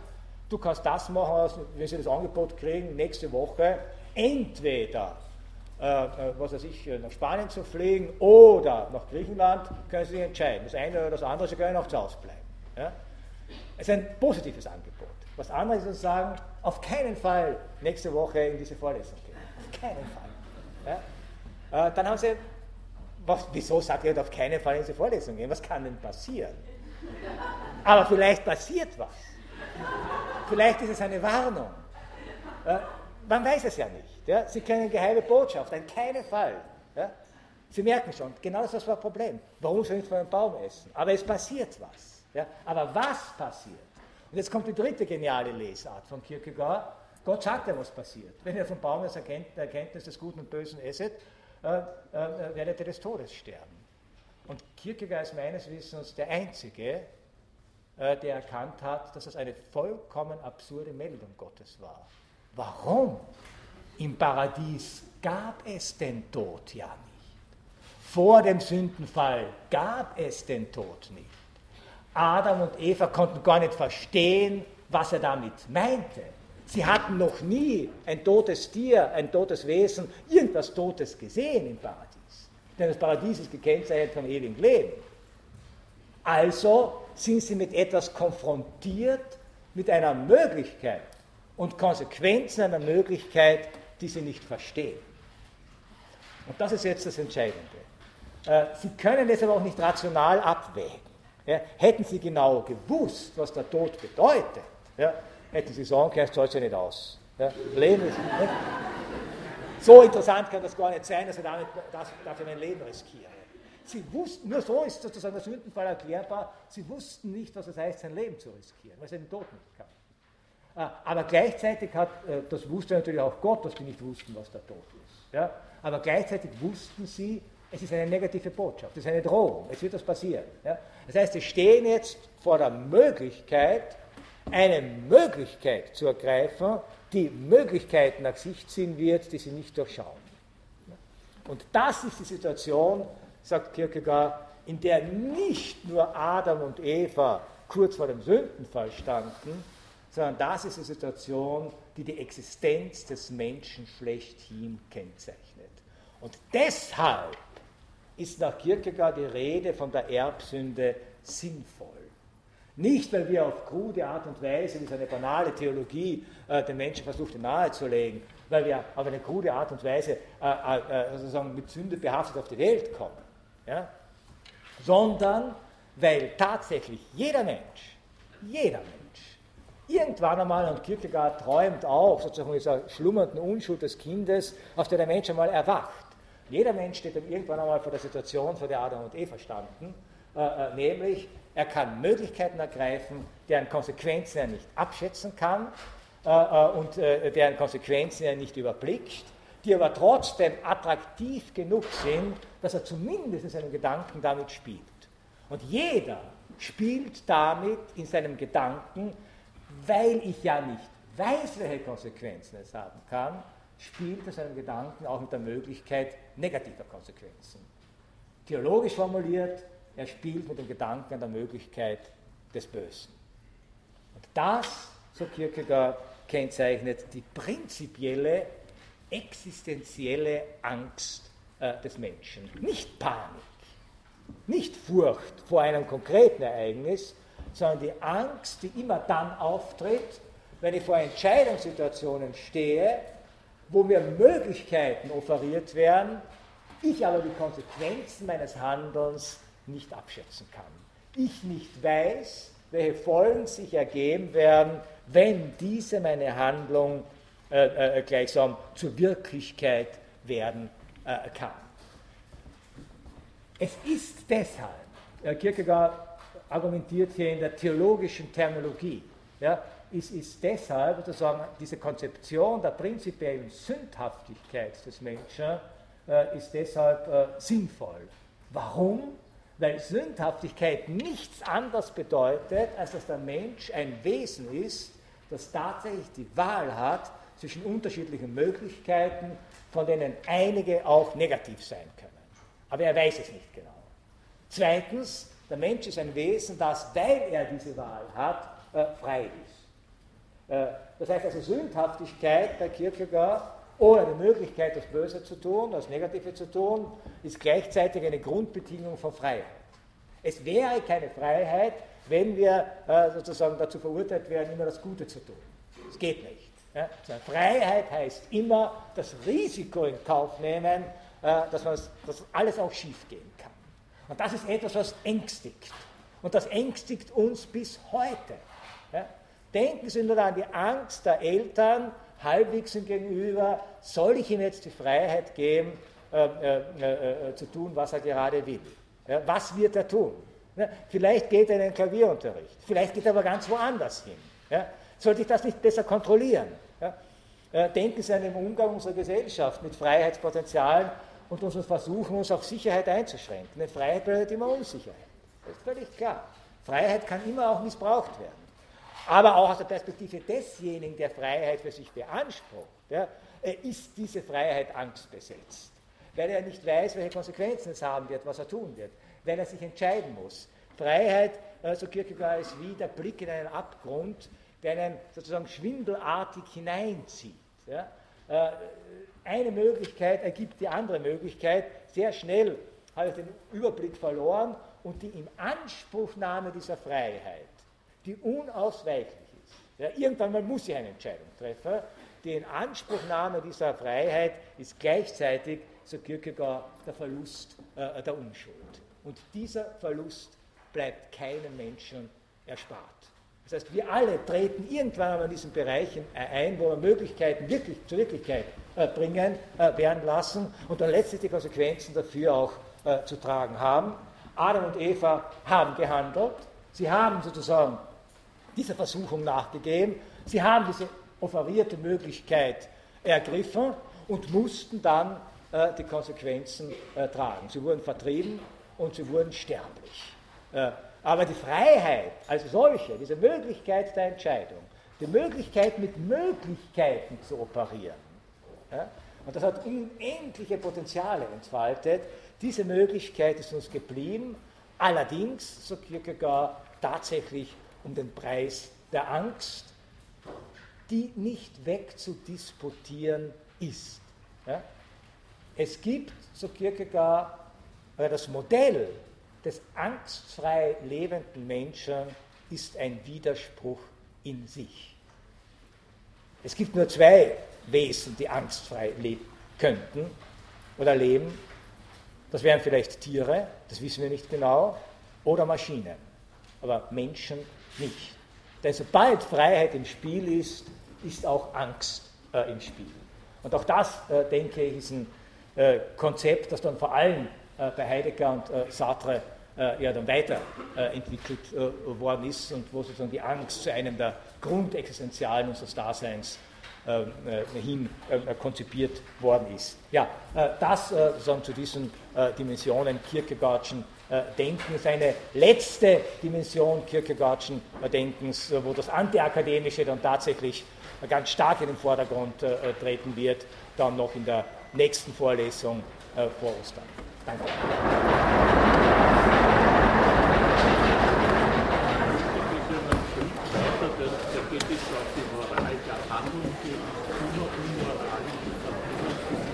du kannst das machen, wenn Sie das Angebot kriegen, nächste Woche entweder was weiß ich, nach Spanien zu fliegen oder nach Griechenland, können Sie sich entscheiden. Das eine oder das andere, Sie können auch zu Hause bleiben. Ja? Es ist ein positives Angebot. Was anderes ist zu sagen, auf keinen Fall nächste Woche in diese Vorlesung gehen. Auf keinen Fall. Ja? Äh, dann haben Sie, was, wieso sagt ihr auf keinen Fall in diese Vorlesung gehen? Was kann denn passieren? Aber vielleicht passiert was. Vielleicht ist es eine Warnung. Äh, man weiß es ja nicht. Ja? Sie kennen geheime Botschaft, in keinem Fall. Ja? Sie merken schon, genau das ist das Problem. Warum soll ich von einem Baum essen? Aber es passiert was. Ja? Aber was passiert? Und jetzt kommt die dritte geniale Lesart von Kierkegaard. Gott sagt ja, was passiert. Wenn ihr vom Baum das Erkenntnis des Guten und Bösen esset, äh, äh, werdet ihr des Todes sterben. Und Kierkegaard ist meines Wissens der Einzige, äh, der erkannt hat, dass das eine vollkommen absurde Meldung Gottes war. Warum? Im Paradies gab es den Tod ja nicht. Vor dem Sündenfall gab es den Tod nicht. Adam und Eva konnten gar nicht verstehen, was er damit meinte. Sie hatten noch nie ein totes Tier, ein totes Wesen, irgendwas Totes gesehen im Paradies. Denn das Paradies ist gekennzeichnet vom ewigen Leben. Also sind sie mit etwas konfrontiert, mit einer Möglichkeit und Konsequenzen einer Möglichkeit, die sie nicht verstehen. Und das ist jetzt das Entscheidende. Äh, sie können es aber auch nicht rational abwägen. hätten Sie genau gewusst, was der Tod bedeutet, hätten Sie sagen können, es zahlt sich nicht aus. So interessant kann das gar nicht sein, dass ich damit, dafür mein Leben riskiere. Sie wussten, nur so ist sozusagen der Sündenfall erklärbar, sie wussten nicht, was es heißt, sein Leben zu riskieren, weil sie den Tod nicht kannten. Ah, aber gleichzeitig hat, äh, das wusste natürlich auch Gott, dass die nicht wussten, was der Tod ist. Ja? Aber gleichzeitig wussten sie, es ist eine negative Botschaft, es ist eine Drohung, es wird das passieren. Ja? Das heißt, sie stehen jetzt vor der Möglichkeit, eine Möglichkeit zu ergreifen, die Möglichkeiten nach sich ziehen wird, die sie nicht durchschauen. Und das ist die Situation, sagt Kierkegaard, in der nicht nur Adam und Eva kurz vor dem Sündenfall standen, sondern das ist die Situation, die die Existenz des Menschen schlechthin kennzeichnet. Und deshalb ist nach Kierkegaard die Rede von der Erbsünde sinnvoll. Nicht, weil wir auf krude Art und Weise, wie so eine banale Theologie, äh, den Menschen versucht nahezulegen, weil wir auf eine krude Art und Weise äh, äh, sozusagen mit Sünde behaftet auf die Welt kommen, ja? sondern weil tatsächlich jeder Mensch, jeder Mensch, irgendwann einmal, und Kierkegaard träumt auch sozusagen von dieser schlummernden Unschuld des Kindes, auf der der Mensch einmal erwacht. Jeder Mensch steht dann irgendwann einmal vor der Situation, vor der Adam und Eva standen, äh, äh, nämlich er kann Möglichkeiten ergreifen, deren Konsequenzen er nicht abschätzen kann äh, äh, und äh, deren Konsequenzen er nicht überblickt, die aber trotzdem attraktiv genug sind, dass er zumindest in seinen Gedanken damit spielt. Und jeder spielt damit in seinem Gedanken, weil ich ja nicht weiß, welche Konsequenzen es haben kann, spielt er seinen Gedanken auch mit der Möglichkeit negativer Konsequenzen. Theologisch formuliert, er spielt mit dem Gedanken an der Möglichkeit des Bösen. Und das, so Kierkegaard, kennzeichnet die prinzipielle, existenzielle Angst äh, des Menschen. Nicht Panik, nicht Furcht vor einem konkreten Ereignis, sondern die Angst, die immer dann auftritt, wenn ich vor Entscheidungssituationen stehe, wo mir Möglichkeiten offeriert werden, ich aber die Konsequenzen meines Handelns nicht abschätzen kann. Ich nicht weiß, welche Folgen sich ergeben werden, wenn diese meine Handlung äh, äh, gleichsam zur Wirklichkeit werden äh, kann. Es ist deshalb, äh, Kierkegaard argumentiert hier in der theologischen Terminologie, ja, es ist deshalb sozusagen diese Konzeption der prinzipiellen Sündhaftigkeit des Menschen äh, ist deshalb äh, sinnvoll. Warum? Weil Sündhaftigkeit nichts anderes bedeutet, als dass der Mensch ein Wesen ist, das tatsächlich die Wahl hat zwischen unterschiedlichen Möglichkeiten, von denen einige auch negativ sein können. Aber er weiß es nicht genau. Zweitens, der Mensch ist ein Wesen, das, weil er diese Wahl hat, äh, frei ist. Äh, das heißt also, Sündhaftigkeit bei Kierkegaard ohne die Möglichkeit, das Böse zu tun, das Negative zu tun, ist gleichzeitig eine Grundbedingung von Freiheit. Es wäre keine Freiheit, wenn wir äh, sozusagen dazu verurteilt werden, immer das Gute zu tun. Das geht nicht. Ja? Freiheit heißt immer das Risiko in Kauf nehmen, äh, dass, dass alles auch schief gehen. Und das ist etwas, was ängstigt. Und das ängstigt uns bis heute. Ja? Denken Sie nur an die Angst der Eltern, Halbwichsen gegenüber, soll ich ihm jetzt die Freiheit geben, äh, äh, äh, äh, zu tun, was er gerade will? Ja, was wird er tun? Ja, vielleicht geht er in den Klavierunterricht, vielleicht geht er aber ganz woanders hin. Sollte ich das nicht besser kontrollieren? Äh, denken Sie an den Umgang unserer Gesellschaft mit Freiheitspotenzialen und unseren Versuchen, uns auf Sicherheit einzuschränken. Denn Freiheit bedeutet immer Unsicherheit. Das ist völlig klar. Freiheit kann immer auch missbraucht werden aber auch aus der Perspektive desjenigen, der Freiheit für sich beansprucht, ja, ist diese Freiheit angstbesetzt, weil er nicht weiß, welche Konsequenzen es haben wird, was er tun wird, weil er sich entscheiden muss. Freiheit, äh, so Kierkegaard, ist wie der Blick in einen Abgrund, der einen sozusagen schwindelartig hineinzieht. Ja. Eine Möglichkeit ergibt die andere Möglichkeit. Sehr schnell habe ich den Überblick verloren und die Inanspruchnahme dieser Freiheit die unausweichlich ist. Ja, irgendwann mal muss ich eine Entscheidung treffen. Die Inanspruchnahme dieser Freiheit ist gleichzeitig, so Kierkegaard, der Verlust äh, der Unschuld. Und dieser Verlust bleibt keinem Menschen erspart. Das heißt, wir alle treten irgendwann in diesen Bereichen ein, wo wir Möglichkeiten wirklich zur Wirklichkeit bringen äh, werden lassen und dann letztlich die Konsequenzen dafür auch äh, zu tragen haben. Adam und Eva haben gehandelt. Sie haben sozusagen dieser Versuchung nachgegeben. Sie haben diese offerierte Möglichkeit ergriffen und mussten dann äh, die Konsequenzen äh, tragen. Sie wurden vertrieben und sie wurden sterblich. Äh, aber die Freiheit als solche, diese Möglichkeit der Entscheidung, die Möglichkeit mit Möglichkeiten zu operieren, ja, und das hat unendliche Potenziale entfaltet, diese Möglichkeit ist uns geblieben, allerdings, so Kierkegaard, tatsächlich um den Preis der Angst, die nicht wegzudisputieren ist. Ja? Es gibt, so Kierkegaard, das Modell des angstfrei lebenden Menschen ist ein Widerspruch in sich. Es gibt nur zwei Wesen, die angstfrei leben könnten oder leben. Das wären vielleicht Tiere, das wissen wir nicht genau, oder Maschinen. Aber Menschen nicht. Denn sobald Freiheit im Spiel ist, ist auch Angst äh, im Spiel. Und auch das, äh, denke ich, ist ein äh, Konzept, das dann vor allem äh, bei Heidegger und äh, Sartre äh, ja dann weiterentwickelt worden ist und wo sozusagen die Angst zu einem der Grundexistenzialen unseres Daseins hin konzipiert worden ist. Ja, das sozusagen zu diesen Dimensionen Kierkegaardschen Denkens, eine letzte Dimension Kierkegaardschen Denkens, wo das Antiakademische dann tatsächlich ganz stark in den Vordergrund treten wird, dann noch in der nächsten Vorlesung vor Ostern. Danke.